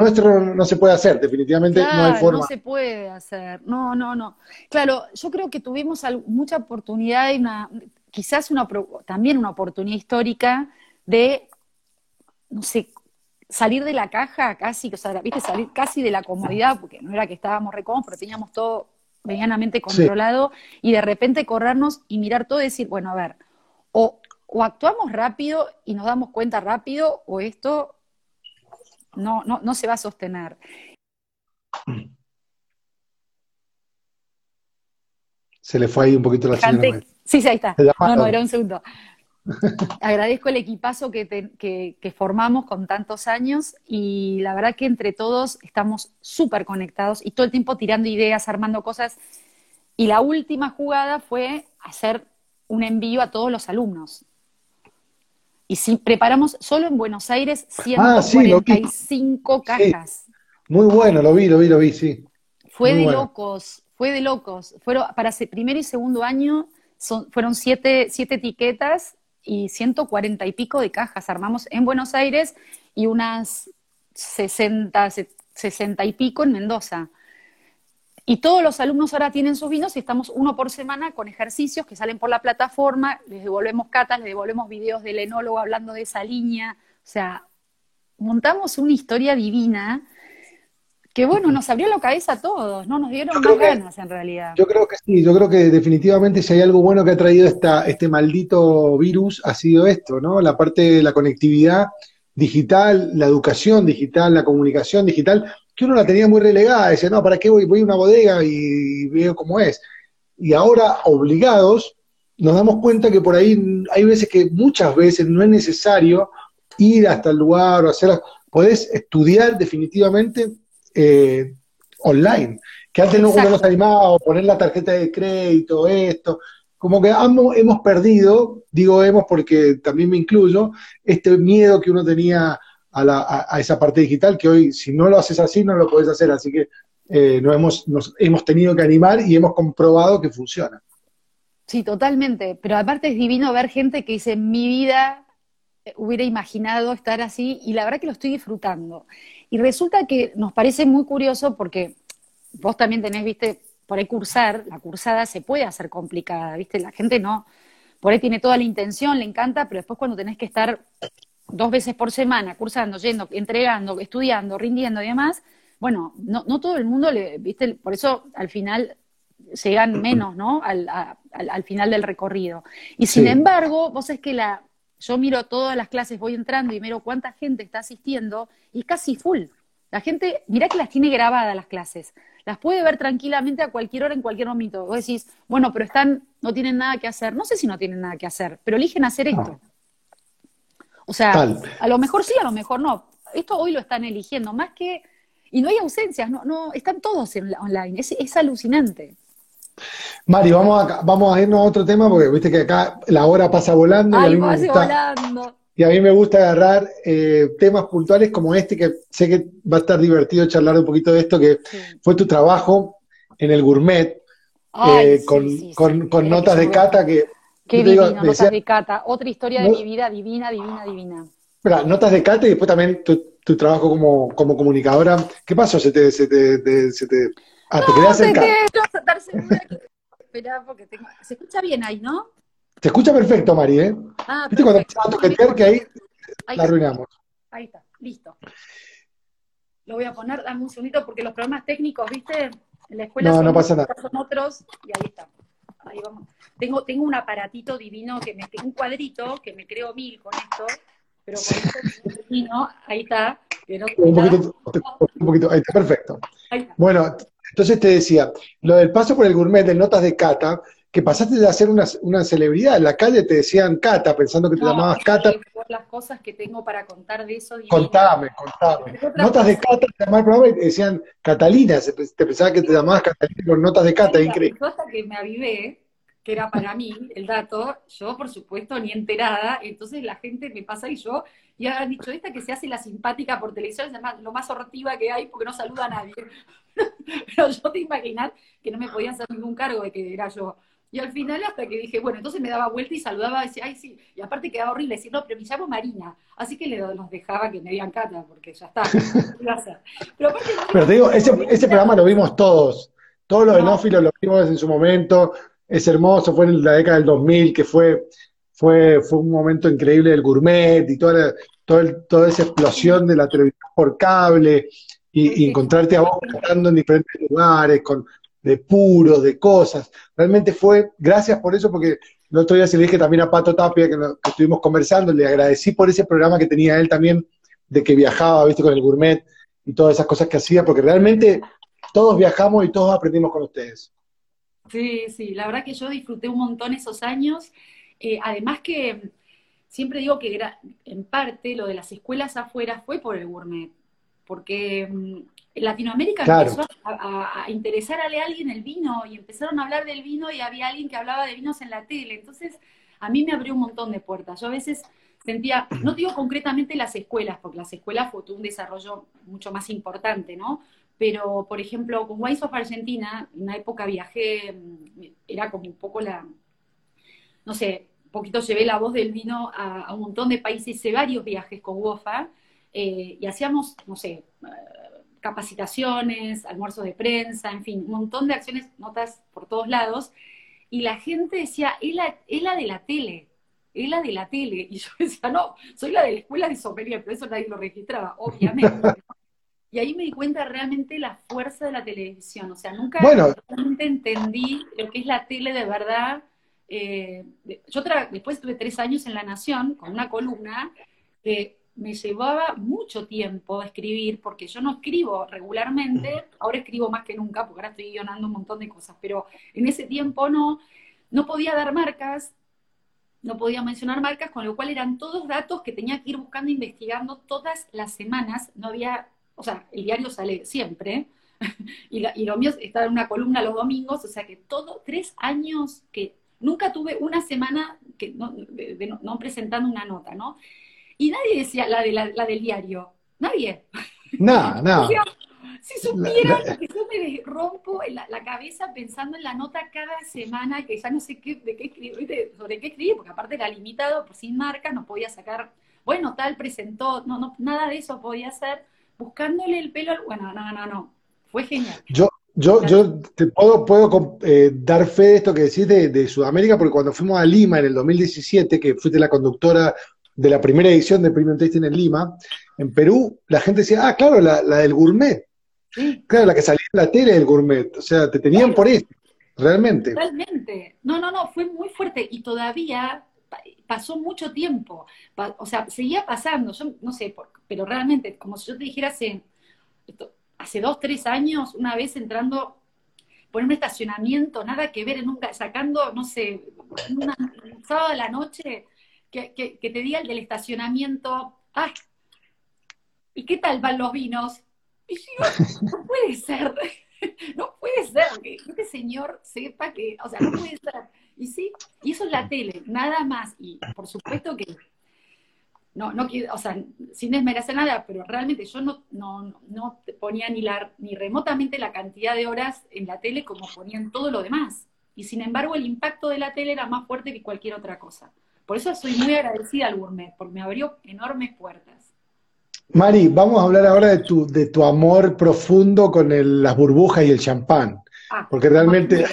Nuestro no se puede hacer, definitivamente no hay forma. No se puede hacer, no, no, no. Claro, yo creo que tuvimos mucha oportunidad y una, quizás una, también una oportunidad histórica de, no sé, salir de la caja casi, o sea, viste, salir casi de la comodidad, porque no era que estábamos recómodos, pero teníamos todo medianamente controlado, y de repente corrernos y mirar todo y decir, bueno, a ver, o, o actuamos rápido y nos damos cuenta rápido, o esto no, no, no se va a sostener. Se le fue ahí un poquito la señal. Sí, sí, ahí está. No, no, era un segundo. Agradezco el equipazo que, que, formamos con tantos años y la verdad que entre todos estamos súper conectados y todo el tiempo tirando ideas, armando cosas. Y la última jugada fue hacer un envío a todos los alumnos. Y si preparamos solo en Buenos Aires 145 ah, cajas. Muy bueno, lo vi, lo vi, lo vi, sí. Fue de locos, fue de locos. Fueron, para primer y segundo año son, fueron siete, siete etiquetas y 140 y pico de cajas. Armamos en Buenos Aires y unas 60, 60 y pico en Mendoza. Y todos los alumnos ahora tienen sus vinos y estamos uno por semana con ejercicios que salen por la plataforma, les devolvemos catas, les devolvemos videos del enólogo hablando de esa línea. O sea, montamos una historia divina que, bueno, nos abrió la cabeza a todos, ¿no? Nos dieron más ganas en realidad. Yo creo que sí, yo creo que definitivamente si hay algo bueno que ha traído esta, este maldito virus ha sido esto, ¿no? La parte de la conectividad digital, la educación digital, la comunicación digital, que uno la tenía muy relegada, decía, no, ¿para qué voy? Voy a una bodega y veo cómo es. Y ahora, obligados, nos damos cuenta que por ahí hay veces que muchas veces no es necesario ir hasta el lugar o hacer, podés estudiar definitivamente eh, online, que antes no, uno no se animaba a poner la tarjeta de crédito, esto, como que hemos perdido, digo hemos porque también me incluyo, este miedo que uno tenía a, esa parte digital que hoy, si no lo haces así, no lo puedes hacer. Así que eh, nos, hemos, hemos tenido que animar y hemos comprobado que funciona. Sí, totalmente. Pero aparte es divino ver gente que dice, mi vida hubiera imaginado estar así y la verdad que lo estoy disfrutando. Y resulta que nos parece muy curioso porque vos también tenés, viste, por ahí cursar, la cursada se puede hacer complicada, viste, la gente no, por ahí tiene toda la intención, le encanta, pero después cuando tenés que estar dos veces por semana, cursando, yendo, entregando, estudiando, rindiendo y demás, bueno, no, no todo el mundo le, viste, por eso al final llegan menos, ¿no? Al, al, final del recorrido. Y sin embargo, vos es que la, yo miro todas las clases, voy entrando y miro cuánta gente está asistiendo y es casi full. La gente, mira que las tiene grabadas las clases, las puede ver tranquilamente a cualquier hora, en cualquier momento. Vos decís, bueno, pero están, no tienen nada que hacer. No sé si no tienen nada que hacer, pero eligen hacer esto. O sea, a lo mejor sí, a lo mejor no. Esto hoy lo están eligiendo, más que... Y no hay ausencias, no, no están todos en online, es, es alucinante. Mari, vamos a, vamos a irnos a otro tema porque viste que acá la hora pasa volando. y, a mí me gusta, volando. y a mí me gusta agarrar eh, temas puntuales como este, que sé que va a estar divertido charlar un poquito de esto, que fue tu trabajo en el gourmet, eh, con, con, notas de cata que Qué divino, Notas de Cata. Otra historia de mi vida divina, divina, divina. Espera, notas de Cata y después también tu, trabajo como, como, comunicadora. ¿Qué pasó? ¿Se te, se te, se te, ah, ¿te querías acercar? Espera, porque tengo... Se escucha bien ahí, ¿no? Se escucha perfecto, Mari, ¿eh? Ah, ¿Viste cuando empezamos a toquetear que ahí, la arruinamos? Ahí está, listo. Lo voy a poner, dame un segundito, porque los problemas técnicos, ¿viste? En la escuela no, no pasa nada. son otros, y ahí está. Ahí vamos. Tengo, tengo un aparatito divino, que me, un cuadrito que me creo mil con esto, pero con esto divino, ahí está. un, poquito, un, poquito, ahí está perfecto. Bueno, entonces te decía, lo del paso por el gourmet de notas de cata, que pasaste de ser una, una, celebridad. En la calle te decían Cata, pensando que te llamabas Cata. las cosas que tengo para contar de eso. Contame, contame. Notas de Cata, te programa y te decían Catalina, te pensaba que te llamabas Catalina con notas de Cata, increíble. Hasta que me avivé, que era para mí el dato, yo por supuesto ni enterada, entonces la gente me pasa y yo, y han dicho, esta que se hace la simpática por televisión, es lo más hortiva que hay porque no saluda a nadie. Pero yo te imaginas que no me podían hacer ningún cargo de que era yo. Y al final, hasta que dije, bueno, entonces me daba vuelta y saludaba, y decía, ay, sí. Y aparte quedaba horrible, decir, no, pero me llamo Marina. Así que le, los dejaba que me dieran cata, porque ya está. pero, pero te digo, ese, ese programa lo vimos todos. Todos los enófilos lo vimos en su momento. Es hermoso, fue en la década del 2000, que fue, fue, fue un momento increíble del gourmet y toda, toda, toda esa explosión de la televisión por cable y, y encontrarte a vos cantando en diferentes lugares, con, de puros, de cosas. Realmente fue, gracias por eso, porque el otro día se le dije también a Pato Tapia, que, estuvimos conversando, le agradecí por ese programa que tenía él también, de que viajaba, viste, con el gourmet y todas esas cosas que hacía, porque realmente todos viajamos y todos aprendimos con ustedes. Sí, sí, la verdad que yo disfruté un montón esos años. Eh, además que siempre digo que en parte lo de las escuelas afuera fue por el gourmet, porque Latinoamérica empezó a, interesarle a alguien el vino y empezaron a hablar del vino y había alguien que hablaba de vinos en la tele. Entonces, a mí me abrió un montón de puertas. Yo a veces sentía, no digo concretamente las escuelas, porque las escuelas fue un desarrollo mucho más importante, ¿no? Pero, por ejemplo, con Wines of Argentina, en una época viajé, mm, era como un poco la, no sé, un poquito llevé la voz del vino a, un montón de países, hice varios viajes con WOFA, eh, y hacíamos, no sé, capacitaciones, almuerzos de prensa, en fin, un montón de acciones, notas por todos lados, y la gente decía, es la, la de la tele, es la de la tele, y yo decía, no, soy la de la escuela de sommelier, pero eso nadie lo registraba, obviamente. y ahí me di cuenta realmente la fuerza de la televisión, o sea, nunca realmente entendí lo que es la tele de verdad. Eh, yo después tuve tres años en La Nación con una columna que me llevaba mucho tiempo escribir, porque yo no escribo regularmente, ahora escribo más que nunca, porque ahora estoy guionando un montón de cosas, pero en ese tiempo no, no podía dar marcas, no podía mencionar marcas, con lo cual eran todos datos que tenía que ir buscando, investigando todas las semanas, no había, o sea, el diario sale siempre, y, lo mío estaba en una columna los domingos, o sea que todo, tres años que nunca tuve una semana que no, no presentando una nota, ¿no? Y nadie decía la, de la, del diario. Nadie. No, no. si supieran que yo me rompo la, la, cabeza pensando en la nota cada semana, que ya no sé qué, de qué escribir, sobre qué escribir, porque aparte era limitado, pues sin marca, no podía sacar, bueno, tal presentó, no, no, nada de eso podía hacer, buscándole el pelo al, bueno, no, no, no, fue genial. Yo, yo, yo te puedo, puedo eh, dar fe de esto que decís de, de, Sudamérica, porque cuando fuimos a Lima en el 2017, que fuiste la conductora de la primera edición de Premium Tasting en Lima, en Perú, la gente decía, ah, claro, la, del gourmet. Claro, la que salía en la tele del gourmet. O sea, te tenían por eso, realmente. Realmente. No, no, no, fue muy fuerte y todavía pasó mucho tiempo. o sea, seguía pasando. Yo no sé, pero realmente, como si yo te dijera hace, hace dos, tres años, una vez entrando por un estacionamiento, nada que ver, un, sacando, no sé, un sábado de la noche, que, te diga el del estacionamiento, ¡ay! ¿Y qué tal van los vinos? Y yo, no puede ser, no puede ser que este señor sepa que, o sea, no puede ser. Y sí, y eso es la tele, nada más. Y por supuesto que, no, no o sea, sin desmerecer nada, pero realmente yo no, no, no ponía ni, la, ni remotamente la cantidad de horas en la tele como ponían todo lo demás. Y sin embargo, el impacto de la tele era más fuerte que cualquier otra cosa. Por eso soy muy agradecida al gourmet, porque me abrió enormes puertas. Mari, vamos a hablar ahora de tu, de tu amor profundo con las burbujas y el champán. Ah, porque realmente,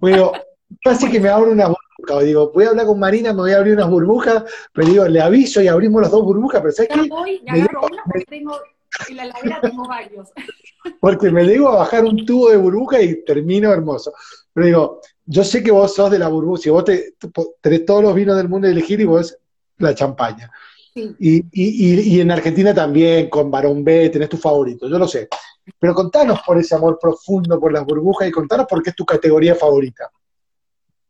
bueno, casi que me abro una burbuja. Digo, voy a hablar con Marina, me voy a abrir unas burbujas, pero digo, le aviso y abrimos las dos burbujas, pero ¿sabes ya voy y agarro una porque tengo, en la heladera tengo varios. Porque me digo a bajar un tubo de burbuja y termino hermoso. Pero digo, yo sé que vos sos de la burbuja, si vos te, tenés todos los vinos del mundo a elegir y vos la champaña. Y, y, y, en Argentina también, con Barón B, tenés tu favorito, yo lo sé. Pero contanos por ese amor profundo por las burbujas y contanos por qué es tu categoría favorita.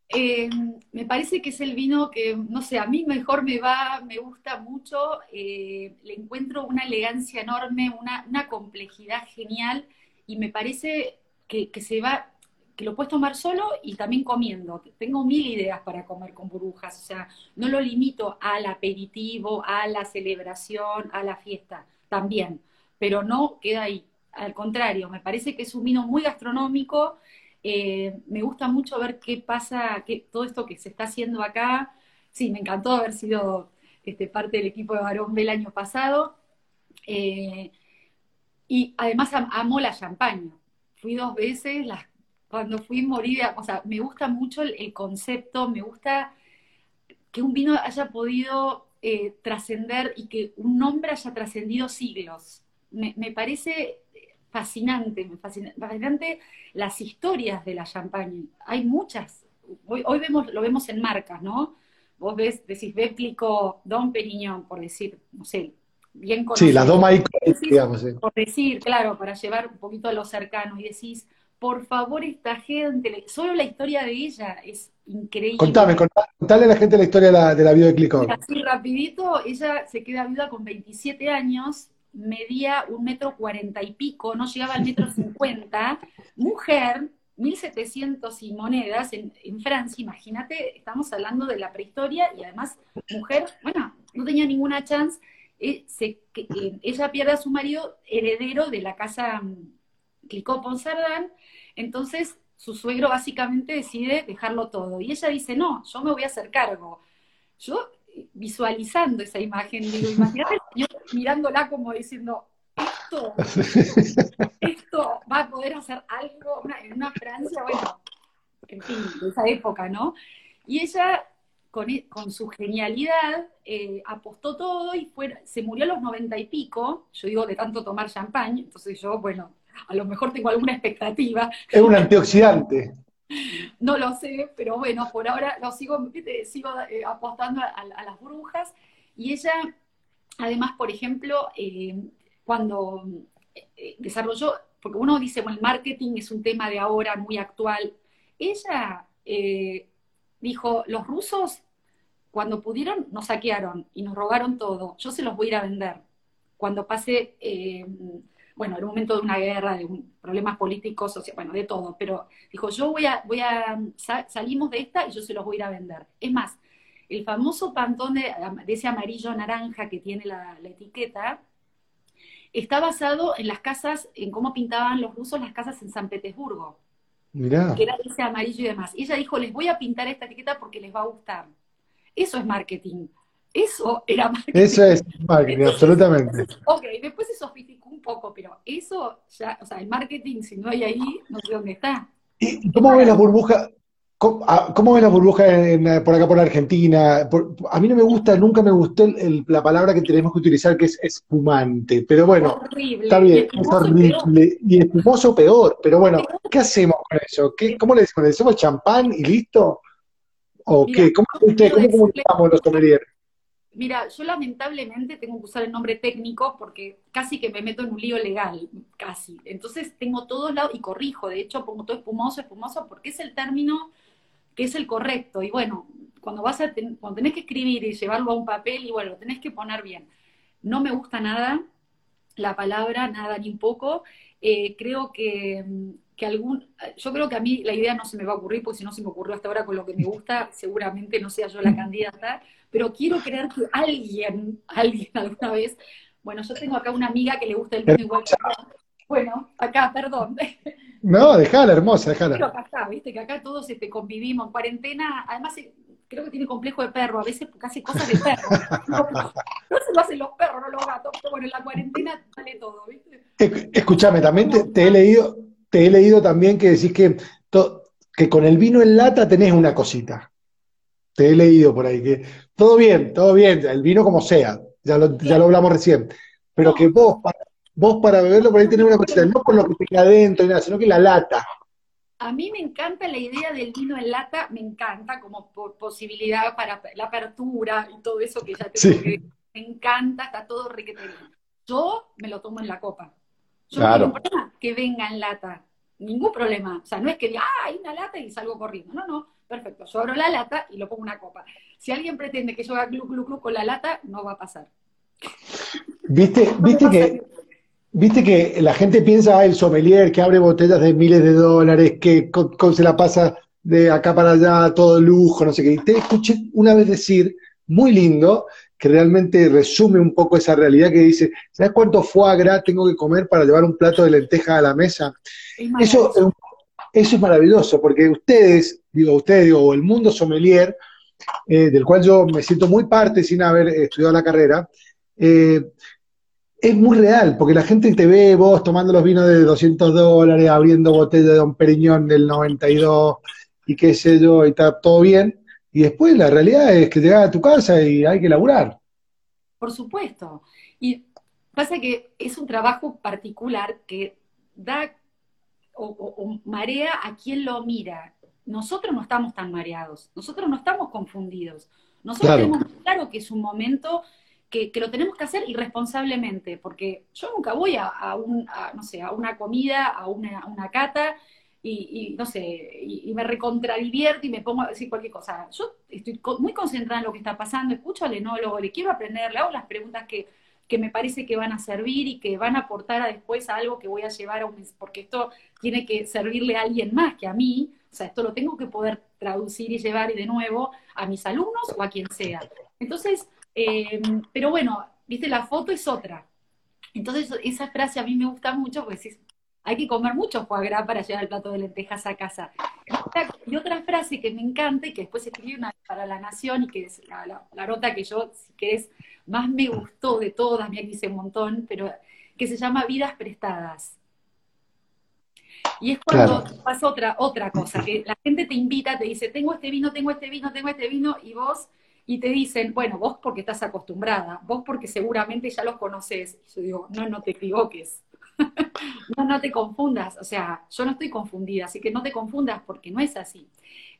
Eh, me parece que es el vino que, no sé, a mí mejor me va, me gusta mucho, eh, le encuentro una elegancia enorme, una, complejidad genial y me parece que, se va, que lo puedes tomar solo y también comiendo. Tengo mil ideas para comer con burbujas, o sea, no lo limito al aperitivo, a la celebración, a la fiesta, también, pero no queda ahí. Al contrario, me parece que es un vino muy gastronómico eh, me gusta mucho ver qué pasa, qué, todo esto que se está haciendo acá. Sí, me encantó haber sido este, parte del equipo de Barón B el año pasado. Eh, y además amo la champaña. Fui dos veces, cuando fui Morida, o sea, me gusta mucho el, concepto, me gusta que un vino haya podido eh, trascender y que un nombre haya trascendido siglos. Me, me parece fascinante, fascinante las historias de la champagne. Hay muchas. Hoy, vemos, lo vemos en marcas, ¿no? Vos ves, decís Béclico, Don Perignon, por decir, no sé, bien conocido. Sí, las dos digamos. Por decir, claro, para llevar un poquito a lo cercano, y decís, por favor, esta gente, solo la historia de ella es increíble. Contame, contale a la gente la historia de la, de la vida de Clicón. Así rapidito, ella se queda viuda con 27 años medía un metro cuarenta y pico, no llegaba al metro cincuenta, mujer, 1700 y monedas en, Francia, imagínate, estamos hablando de la prehistoria y además mujer, bueno, no tenía ninguna chance, eh, eh, ella pierde a su marido heredero de la casa Clicó Ponsardán, entonces su suegro básicamente decide dejarlo todo y ella dice, no, yo me voy a hacer cargo. Yo visualizando esa imagen, digo, imagínate mirándola como diciendo, esto, esto va a poder hacer algo en una Francia, bueno, en fin, de esa época, ¿no? Y ella, con, e, su genialidad, eh, apostó todo y fue, se murió a los noventa y pico, yo digo de tanto tomar champán, entonces yo, bueno, a lo mejor tengo alguna expectativa. Es un antioxidante. No lo sé, pero bueno, por ahora lo sigo, sigo eh, apostando a, las brujas. Y ella, además, por ejemplo, eh, cuando eh, desarrolló, porque uno dice, bueno, el marketing es un tema de ahora muy actual. Ella dijo, los rusos, cuando pudieron, nos saquearon y nos robaron todo. Yo se los voy a ir a vender. Cuando pase bueno, en un momento de una guerra, de problemas políticos, bueno, de todo, pero dijo, yo voy a, voy a, salimos de esta y yo se los voy a ir a vender. Es más, el famoso pantón de, ese amarillo naranja que tiene la, etiqueta, está basado en las casas, en cómo pintaban los rusos las casas en San Petersburgo. Mirá. Que era ese amarillo y demás. Y ella dijo, les voy a pintar esta etiqueta porque les va a gustar. Eso es marketing. Eso era marketing. Eso es marketing, absolutamente. Ok, después se sofisticó un poco, pero eso ya, o sea, el marketing, si no hay ahí, no sé dónde está. ¿Y cómo ves la burbuja? Ah, ¿Cómo, ves la burbuja por acá por Argentina? a mí no me gusta, nunca me gustó la palabra que tenemos que utilizar, que es espumante. Pero bueno, está bien, es horrible. Y espumoso peor. Pero bueno, ¿qué hacemos con eso? ¿Qué, ¿Cómo le decimos? ¿Le decimos champán y listo? ¿O qué? ¿Cómo, ¿Cómo comunicamos los sommeliers? Mira, yo lamentablemente tengo que usar el nombre técnico porque casi que me meto en un lío legal, casi. Entonces tengo todos lados y corrijo, de hecho pongo todo espumoso, espumoso, porque es el término que es el correcto. Y bueno, cuando vas a cuando tenés que escribir y llevarlo a un papel, y bueno, lo tenés que poner bien. No me gusta nada la palabra, nada ni un poco. Eh, creo que, que algún, yo creo que a mí la idea no se me va a ocurrir, porque si no se me ocurrió hasta ahora con lo que me gusta, seguramente no sea yo la candidata pero quiero creer que alguien, alguien alguna vez, bueno, yo tengo acá una amiga que le gusta el vino igual que Bueno, acá, perdón. No, dejala, hermosa, dejala. Pero acá viste, que acá todos este, convivimos en cuarentena, además eh, creo que tiene complejo de perro, a veces hace cosas de perro. No, se lo hacen los perros, no los gatos, pero bueno, en la cuarentena sale todo, ¿viste? Escúchame, también te, he leído, te he leído también que decís que, que con el vino en lata tenés una cosita. Te he leído por ahí que todo bien, todo bien, el vino como sea, ya lo, ya lo hablamos recién, pero que vos para, vos para beberlo por ahí tenés una cosita, no por lo que te adentro, nada, sino que la lata. A mí me encanta la idea del vino en lata, me encanta como posibilidad para la apertura y todo eso que ya te me encanta, está todo riquete Yo me lo tomo en la copa. Yo no tengo problema que venga en lata, ningún problema. O sea, no es que diga, ah, hay una lata y salgo corriendo. No, no, Perfecto, yo abro la lata y lo pongo una copa. Si alguien pretende que yo haga club, club, club con la lata, no va a pasar. ¿Viste, viste que... Viste que la gente piensa, ah, el sommelier que abre botellas de miles de dólares, que se la pasa de acá para allá, todo lujo, no sé qué. Y te escuché una vez decir, muy lindo, que realmente resume un poco esa realidad que dice, ¿sabes cuánto foie gras tengo que comer para llevar un plato de lenteja a la mesa? Eso, eso es maravilloso, porque ustedes, digo ustedes, digo, el mundo sommelier, eh, del cual yo me siento muy parte sin haber estudiado la carrera, eh, es muy real, porque la gente te ve vos tomando los vinos de 200 dólares, abriendo botella de Don Periñón del 92 y qué sé yo, y está todo bien, y después la realidad es que llegas a tu casa y hay que laburar. Por supuesto. Y pasa que es un trabajo particular que da o, marea a quien lo mira. Nosotros no estamos tan mareados, nosotros no estamos confundidos. Nosotros tenemos claro que es un momento que, lo tenemos que hacer irresponsablemente, porque yo nunca voy a, un, no sé, a una comida, a una, una cata, y, no sé, y, me recontradivierto y me pongo a decir cualquier cosa. Yo estoy muy concentrada en lo que está pasando, escucho al enólogo, le quiero aprender, le hago las preguntas que, que me parece que van a servir y que van a aportar a después a algo que voy a llevar a un... porque esto tiene que servirle a alguien más que a mí, o sea, esto lo tengo que poder traducir y llevar y de nuevo a mis alumnos o a quien sea. Entonces, eh, pero bueno, viste, la foto es otra. Entonces, esa frase a mí me gusta mucho porque hay que comer mucho foie para llevar el plato de lentejas a casa. Y otra frase que me encanta y que después escribí una para La Nación y que es la, nota que yo, si querés, más me gustó de todas, mira que hice un montón, pero que se llama Vidas Prestadas. Y es cuando pasa otra, otra cosa, que la gente te invita, te dice, tengo este vino, tengo este vino, tengo este vino, y vos y te dicen, bueno, vos porque estás acostumbrada, vos porque seguramente ya los conoces. Y yo digo, no, no te equivoques, no, no te confundas, o sea, yo no estoy confundida, así que no te confundas porque no es así.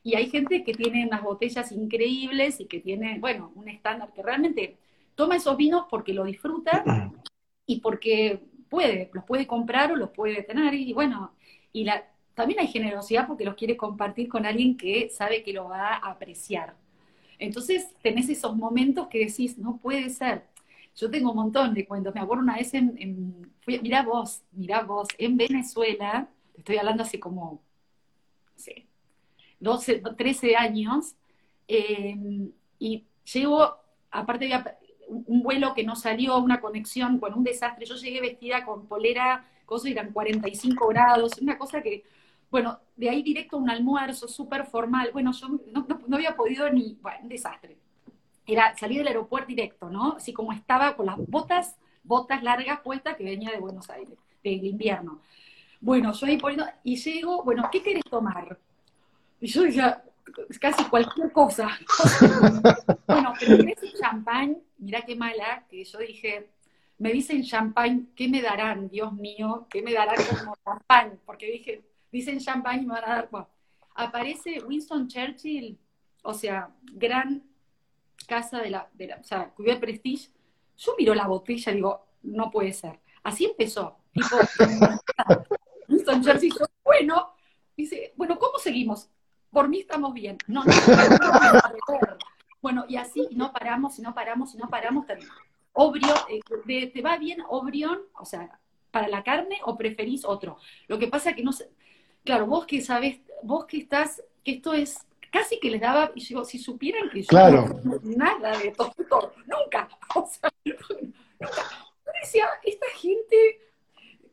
Y hay gente que tiene unas botellas increíbles y que tiene, bueno, un estándar que realmente toma esos vinos porque lo disfruta y porque puede, los puede comprar o los puede tener y bueno, y la, también hay generosidad porque los quiere compartir con alguien que sabe que lo va a apreciar. Entonces tenés esos momentos que decís, no puede ser. Yo tengo un montón de cuentos. Me acuerdo una vez en, mirá vos, mirá vos, en Venezuela, te estoy hablando hace como, no sé, 12, 13 años, em, y llego, aparte de un vuelo que no salió, una conexión, con un desastre. Yo llegué vestida con polera, cosas eran 45 grados, una cosa que bueno, de ahí directo a un almuerzo súper formal. Bueno, yo no, había podido ni, bueno, un desastre. Era salir del aeropuerto directo, ¿no? Así como estaba con las botas, botas largas puestas que venía de Buenos Aires, del invierno. Bueno, yo ahí poniendo, y llego, bueno, ¿qué querés tomar? Y yo decía, casi cualquier cosa. bueno, pero ¿querés un champán? Mirá qué mala, que yo dije, me dicen champán, ¿qué me darán, Dios mío? ¿Qué me darán como champán? Porque dije, dicen champagne y me van a dar Aparece Winston Churchill, o sea, gran casa de la, de la o sea, cuyo prestige. Yo miro la botella y digo, no puede ser. Así empezó. Winston Churchill, yo, bueno, dice, bueno, ¿cómo seguimos? Por mí estamos bien. No, no, no, Bueno, y así, no paramos, y no paramos, y no paramos, Obrio, eh, ¿te va bien Obrión? O sea, para la carne o preferís otro? Lo que pasa es que no sé, claro, vos que sabés, vos que estás, que esto es, casi que les daba, y digo, si supieran que yo no nada de todo, nunca, o sea, nunca. Yo decía, esta gente,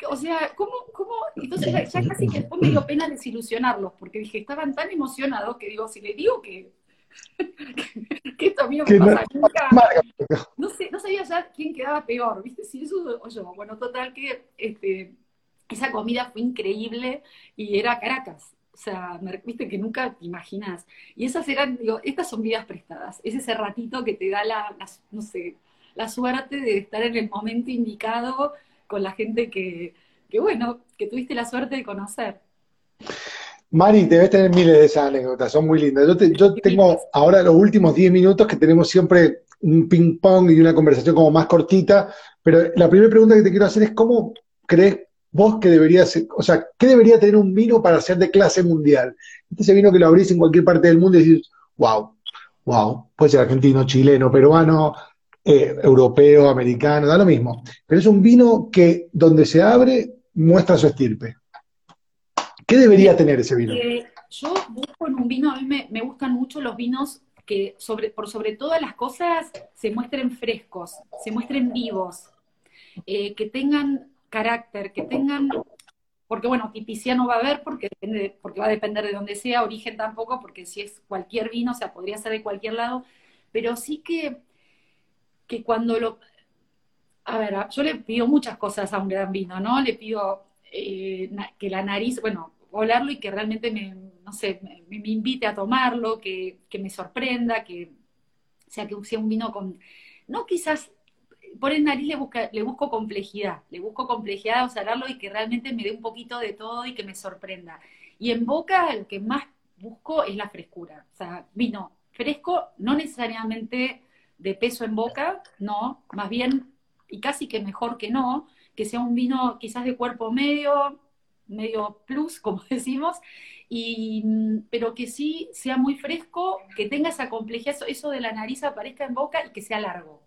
o sea, ¿cómo, cómo? Entonces ya, casi que después me dio pena desilusionarlos, porque dije, estaban tan emocionados que digo, si le digo que, que esto mío me pasa nunca, no, sé, no sabía ya quién quedaba peor, ¿viste? Si eso o yo, bueno, total que, este, esa comida fue increíble y era Caracas. O sea, viste que nunca te imaginas. Y esas eran, digo, estas son vidas prestadas. Es ese ratito que te da la, no sé, la suerte de estar en el momento indicado con la gente que, que, bueno, que tuviste la suerte de conocer. Mari, debes tener miles de esas anécdotas, son muy lindas. Yo, yo tengo ahora los últimos 10 minutos que tenemos siempre un ping pong y una conversación como más cortita, pero la primera pregunta que te quiero hacer es, ¿cómo crees vos que deberías, o sea, ¿qué debería tener un vino para ser de clase mundial? Este vino que lo abrís en cualquier parte del mundo y decís, wow, wow, puede ser argentino, chileno, peruano, eh, europeo, americano, da lo mismo. Pero es un vino que donde se abre muestra su estirpe. ¿Qué debería tener ese vino? Eh, yo busco en un vino, a mí me, gustan mucho los vinos que sobre, por sobre todas las cosas se muestren frescos, se muestren vivos, eh, que tengan carácter, que tengan, porque bueno, tipicidad no va a haber porque, porque va a depender de donde sea, origen tampoco, porque si es cualquier vino, o sea, podría ser de cualquier lado, pero sí que, que cuando lo... A ver, yo le pido muchas cosas a un gran vino, ¿no? Le pido eh, que la nariz, bueno, olerlo y que realmente me, no sé, me, invite a tomarlo, que, me sorprenda, que sea que sea un vino con, no quizás, por el nariz le, busca, le busco complejidad, le busco complejidad de observarlo y que realmente me dé un poquito de todo y que me sorprenda. Y en boca lo que más busco es la frescura, o sea, vino fresco, no necesariamente de peso en boca, no, más bien, y casi que mejor que no, que sea un vino quizás de cuerpo medio, medio plus, como decimos, y, pero que sí sea muy fresco, que tenga esa complejidad, eso, de la nariz aparezca en boca y que sea largo,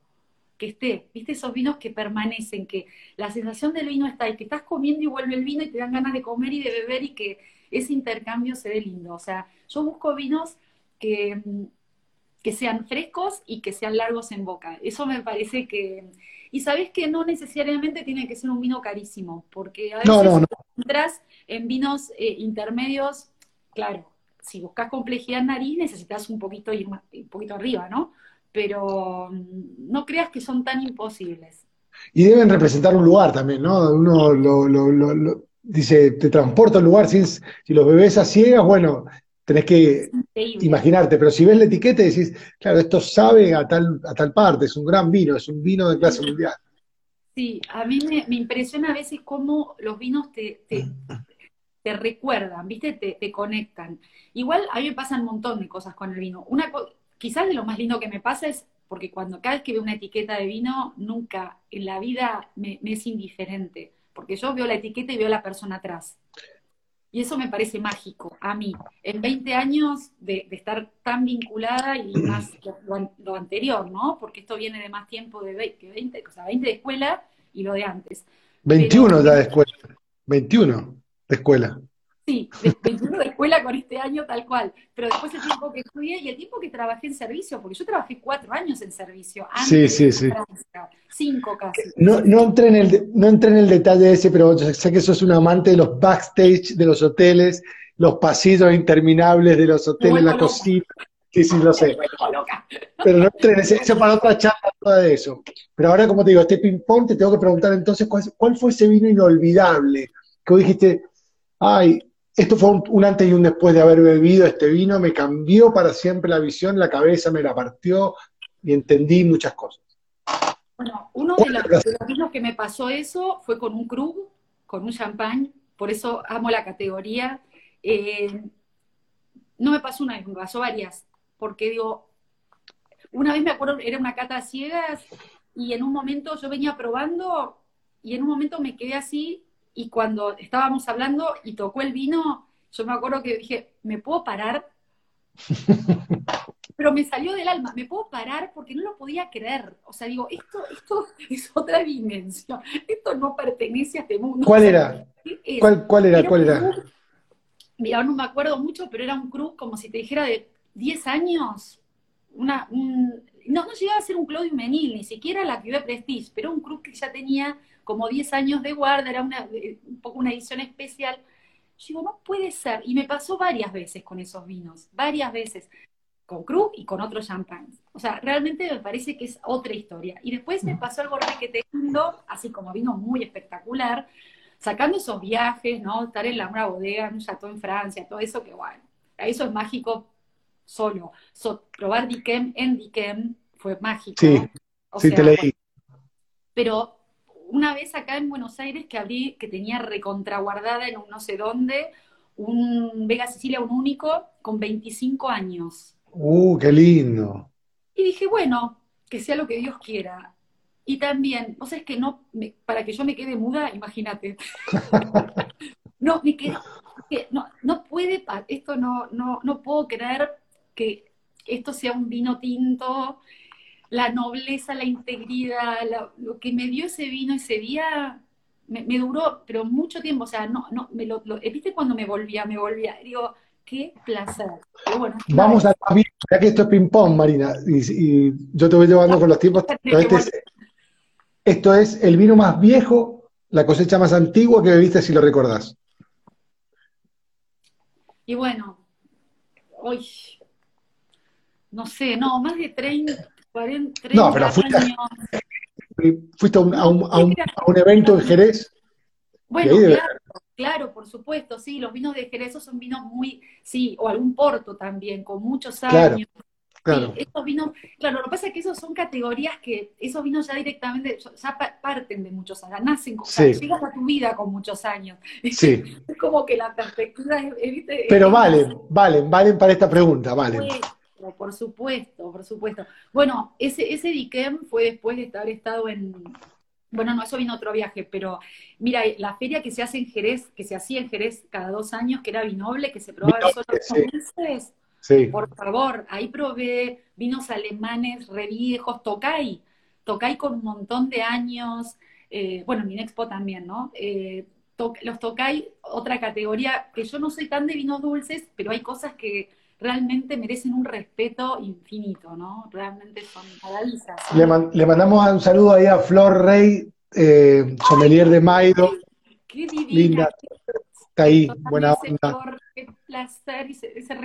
que esté, viste esos vinos que permanecen, que la sensación del vino está y que estás comiendo y vuelve el vino y te dan ganas de comer y de beber y que ese intercambio se dé lindo. O sea, yo busco vinos que, que sean frescos y que sean largos en boca. Eso me parece que, y sabés que no necesariamente tiene que ser un vino carísimo, porque a veces entras en vinos eh, intermedios, claro, si buscas complejidad en nariz necesitas un poquito ir un poquito arriba, ¿no? Pero mm, no creas que son tan imposibles. Y deben representar un lugar también, ¿no? Uno lo, dice, te transporta a un lugar, si, si los bebés a ciegas, bueno, tenés que imaginarte, pero si ves la etiqueta y decís, claro, esto sabe a tal, a tal parte, es un gran vino, es un vino de clase mundial. Sí, a mí me, impresiona a veces cómo los vinos te, te, recuerdan, ¿viste? Te, te, conectan. Igual a mí me pasan un montón de cosas con el vino. Una quizás de lo más lindo que me pasa es porque cuando cada vez que veo una etiqueta de vino, nunca en la vida me, me es indiferente, porque yo veo la etiqueta y veo a la persona atrás. Y eso me parece mágico a mí. En 20 años de, estar tan vinculada y más lo, anterior, ¿no? Porque esto viene de más tiempo de 20, o sea, 20 de escuela y lo de antes. 21 ya de escuela. 21 de escuela. Sí, 21 de escuela con este año tal cual, pero después el tiempo que estudié y el tiempo que trabajé en servicio, porque yo trabajé cuatro años en servicio, antes sí, sí, sí. cinco casi. No, no, entré en el, no entré en el detalle ese, pero sé que sos un amante de los backstage de los hoteles, los pasillos interminables de los hoteles, la cocina. Sí, sí, lo sé. Pero no entré en ese, eso para otra charla toda de eso. Pero ahora, como te digo, este ping-pong te tengo que preguntar entonces, ¿cuál, ¿cuál fue ese vino inolvidable? Que vos dijiste, ay, esto fue un, antes y un después de haber bebido este vino, me cambió para siempre la visión, la cabeza me la partió y entendí muchas cosas. Bueno, uno de los, vinos que me pasó eso fue con un Krug, con un champán, por eso amo la categoría. Eh, no me pasó una vez, me pasó varias, porque digo, una vez me acuerdo, era una cata ciegas y en un momento yo venía probando y en un momento me quedé así y cuando estábamos hablando y tocó el vino, yo me acuerdo que dije, ¿me puedo parar? Pero me salió del alma, ¿me puedo parar? Porque no lo podía creer. O sea, digo, esto, esto es otra dimensión. Esto no pertenece a este mundo. ¿Cuál era? ¿Cuál, ¿Cuál, era? ¿Cuál era? mira, no me acuerdo mucho, pero era un cruz como si te dijera de 10 años. Una, no, no llegaba a ser un Claudio Menil, ni siquiera la que Prestige, pero un cruz que ya tenía como 10 años de guarda, era una, eh, un poco una edición especial. Yo digo, no puede ser. Y me pasó varias veces con esos vinos, varias veces, con Cruz y con otros champagnes. O sea, realmente me parece que es otra historia. Y después me pasó algo te lindo, así como vino muy espectacular, sacando esos viajes, ¿no? Estar en la una bodega, en un chateau en Francia, todo eso que, bueno, eso es mágico solo. probar Dikem en Dikem fue mágico. Sí, sí te leí. pero una vez acá en Buenos Aires que abrí, que tenía recontraguardada en un no sé dónde, un Vega Sicilia, un único, con 25 años. ¡Uh, qué lindo! Y dije, bueno, que sea lo que Dios quiera. Y también, vos es que no, para que yo me quede muda, imagínate. no, me quedé, no, no puede, esto no, no, no puedo creer que esto sea un vino tinto, la nobleza, la integridad, lo que me dio ese vino ese día, me, duró, pero mucho tiempo, o sea, no, no, me lo, viste cuando me volvía, me volvía, digo, qué placer. Vamos a ya que esto es ping-pong, Marina, y, yo te voy llevando con los tiempos. Este esto es el vino más viejo, la cosecha más antigua que bebiste, si lo recordás. Y bueno, hoy, no sé, no, más de 30, 40, 30 no, pero fuiste, años. ¿Fuiste a un, a un, evento en Jerez? Bueno, claro, claro, por supuesto, sí, los vinos de Jerez son vinos muy, sí, o algún porto también, con muchos años. Claro. esos vinos, claro, lo que pasa es que esos son categorías que esos vinos ya directamente, ya parten de muchos años, nacen, con, llegas a tu vida con muchos años. Sí. es como que la perspectiva es, Pero valen, valen, valen para esta pregunta, valen. Por supuesto, por supuesto. Bueno, ese, ese Diquem fue después de haber estado en, bueno, no, eso vino otro viaje, pero mira, la feria que se hace en Jerez, que se hacía en Jerez cada dos años, que era Vinoble, que se probaba solo dos meses, por favor, ahí probé vinos alemanes re viejos, Tokai, Tokai con un montón de años, eh, bueno, Minexpo también, ¿no? Eh, los Tokai, otra categoría, que yo no soy tan de vinos dulces, pero hay cosas que realmente merecen un respeto infinito, ¿no? Realmente son maravillosas. Le, mandamos un saludo ahí a Flor Rey, eh, sommelier de Maido. Qué divina. Está ahí, buena onda placer.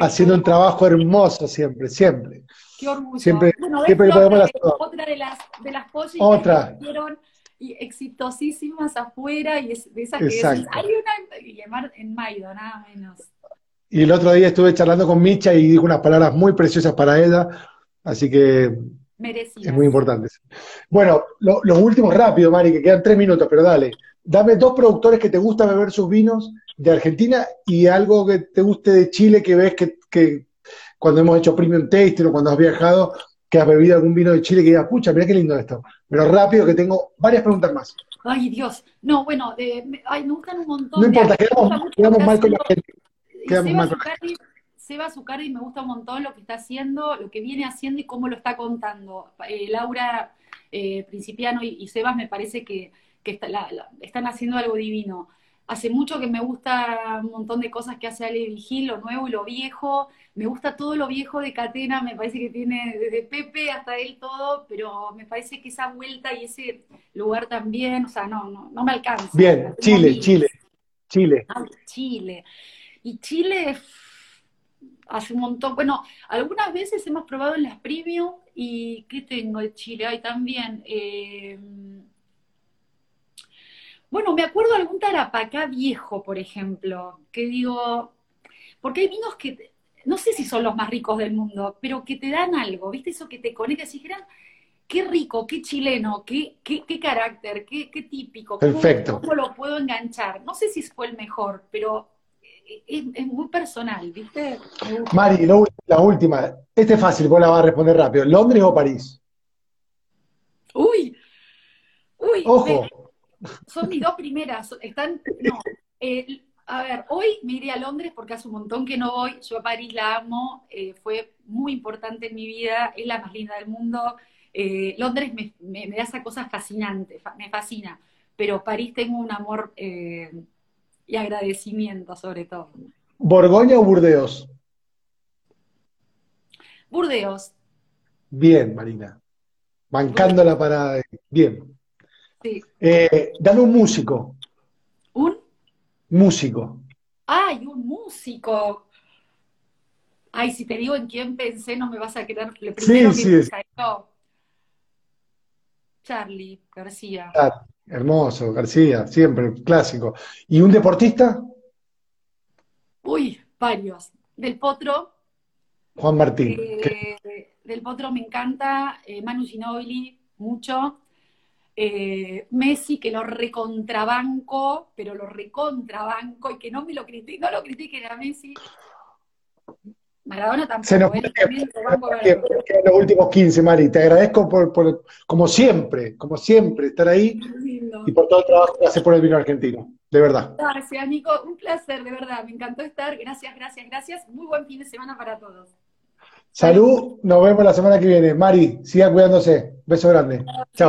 Haciendo un trabajo hermoso siempre, siempre. Qué orgullo. Siempre, siempre podemos Otra de las, de las otra. que hicieron y exitosísimas afuera y es de esas que hay una en Maido, nada menos. Y el otro día estuve charlando con Micha y dijo unas palabras muy preciosas para ella, así que es muy importante. Bueno, lo, lo último rápido, Mari, que quedan tres minutos, pero dale. Dame dos productores que te gusta beber sus vinos de Argentina y algo que te guste de Chile que ves que, cuando hemos hecho premium tasting o cuando has viajado, que has bebido algún vino de Chile que digas, pucha, mira qué lindo esto. Pero rápido, que tengo varias preguntas más. Ay, Dios. No, bueno, me, ay, me gustan un montón. No importa, quedamos, mal con la gente. Quedamos la gente. Seba Zucardi me gusta un montón lo que está haciendo, lo que viene haciendo y cómo lo está contando. Eh, Laura eh, Principiano y, Sebas me parece que, están haciendo algo divino. Hace mucho que me gusta un montón de cosas que hace Ale Vigil, lo nuevo y lo viejo. Me gusta todo lo viejo de Catena, me parece que tiene desde Pepe hasta él todo, pero me parece que esa vuelta y ese lugar también, o sea, no, no, no me alcanza. Bien, Chile, Chile, Chile. Ah, Chile. Y Chile hace un montón, bueno, algunas veces hemos probado en las premium y ¿qué tengo de Chile? Hay también... Eh, bueno, me acuerdo de algún tarapacá viejo, por ejemplo, que digo, porque hay vinos que, no sé si son los más ricos del mundo, pero que te dan algo, ¿viste? Eso que te conecta, si dijeran, qué rico, qué chileno, qué, qué, qué carácter, qué, qué típico, Perfecto. ¿cómo, lo puedo enganchar? No sé si fue el mejor, pero es, es muy personal, ¿viste? Mari, la última, este es fácil, vos la vas a responder rápido, ¿Londres o París? Uy, uy, ojo son mis dos primeras, están, no, eh, a ver, hoy me iré a Londres porque hace un montón que no voy, yo a París la amo, eh, fue muy importante en mi vida, es la más linda del mundo, eh, Londres me, da esa cosa fascinante, me fascina, pero París tengo un amor y agradecimiento sobre todo. ¿Borgoña o Burdeos? Burdeos. Bien, Marina. Bancando la parada. Bien. Sí. Eh, dame un músico. ¿Un? Músico. ¡Ay, un músico! Ay, si te digo en quién pensé, no me vas a quedar. Le primero sí, que sí. Charlie García. Ah, hermoso, García, siempre, clásico. ¿Y un deportista? Uy, varios. Del Potro. Juan Martín. Eh, del Potro me encanta. Eh, Manu Ginobili, mucho. Eh, Messi, que lo recontrabanco, pero lo recontrabanco y que no me lo critiquen, no lo critiquen a Messi. Maradona tampoco, Se nos él fue los últimos 15, Mari. Te agradezco por, por- como siempre, como siempre, estar ahí y por todo el trabajo que hace por el vino argentino. De verdad. Gracias, Nico. Un placer, de verdad. Me encantó estar. Gracias, gracias, gracias. Muy buen fin de semana para todos. Salud, nos vemos la semana que viene. Mari, siga cuidándose. Beso grande. Chao.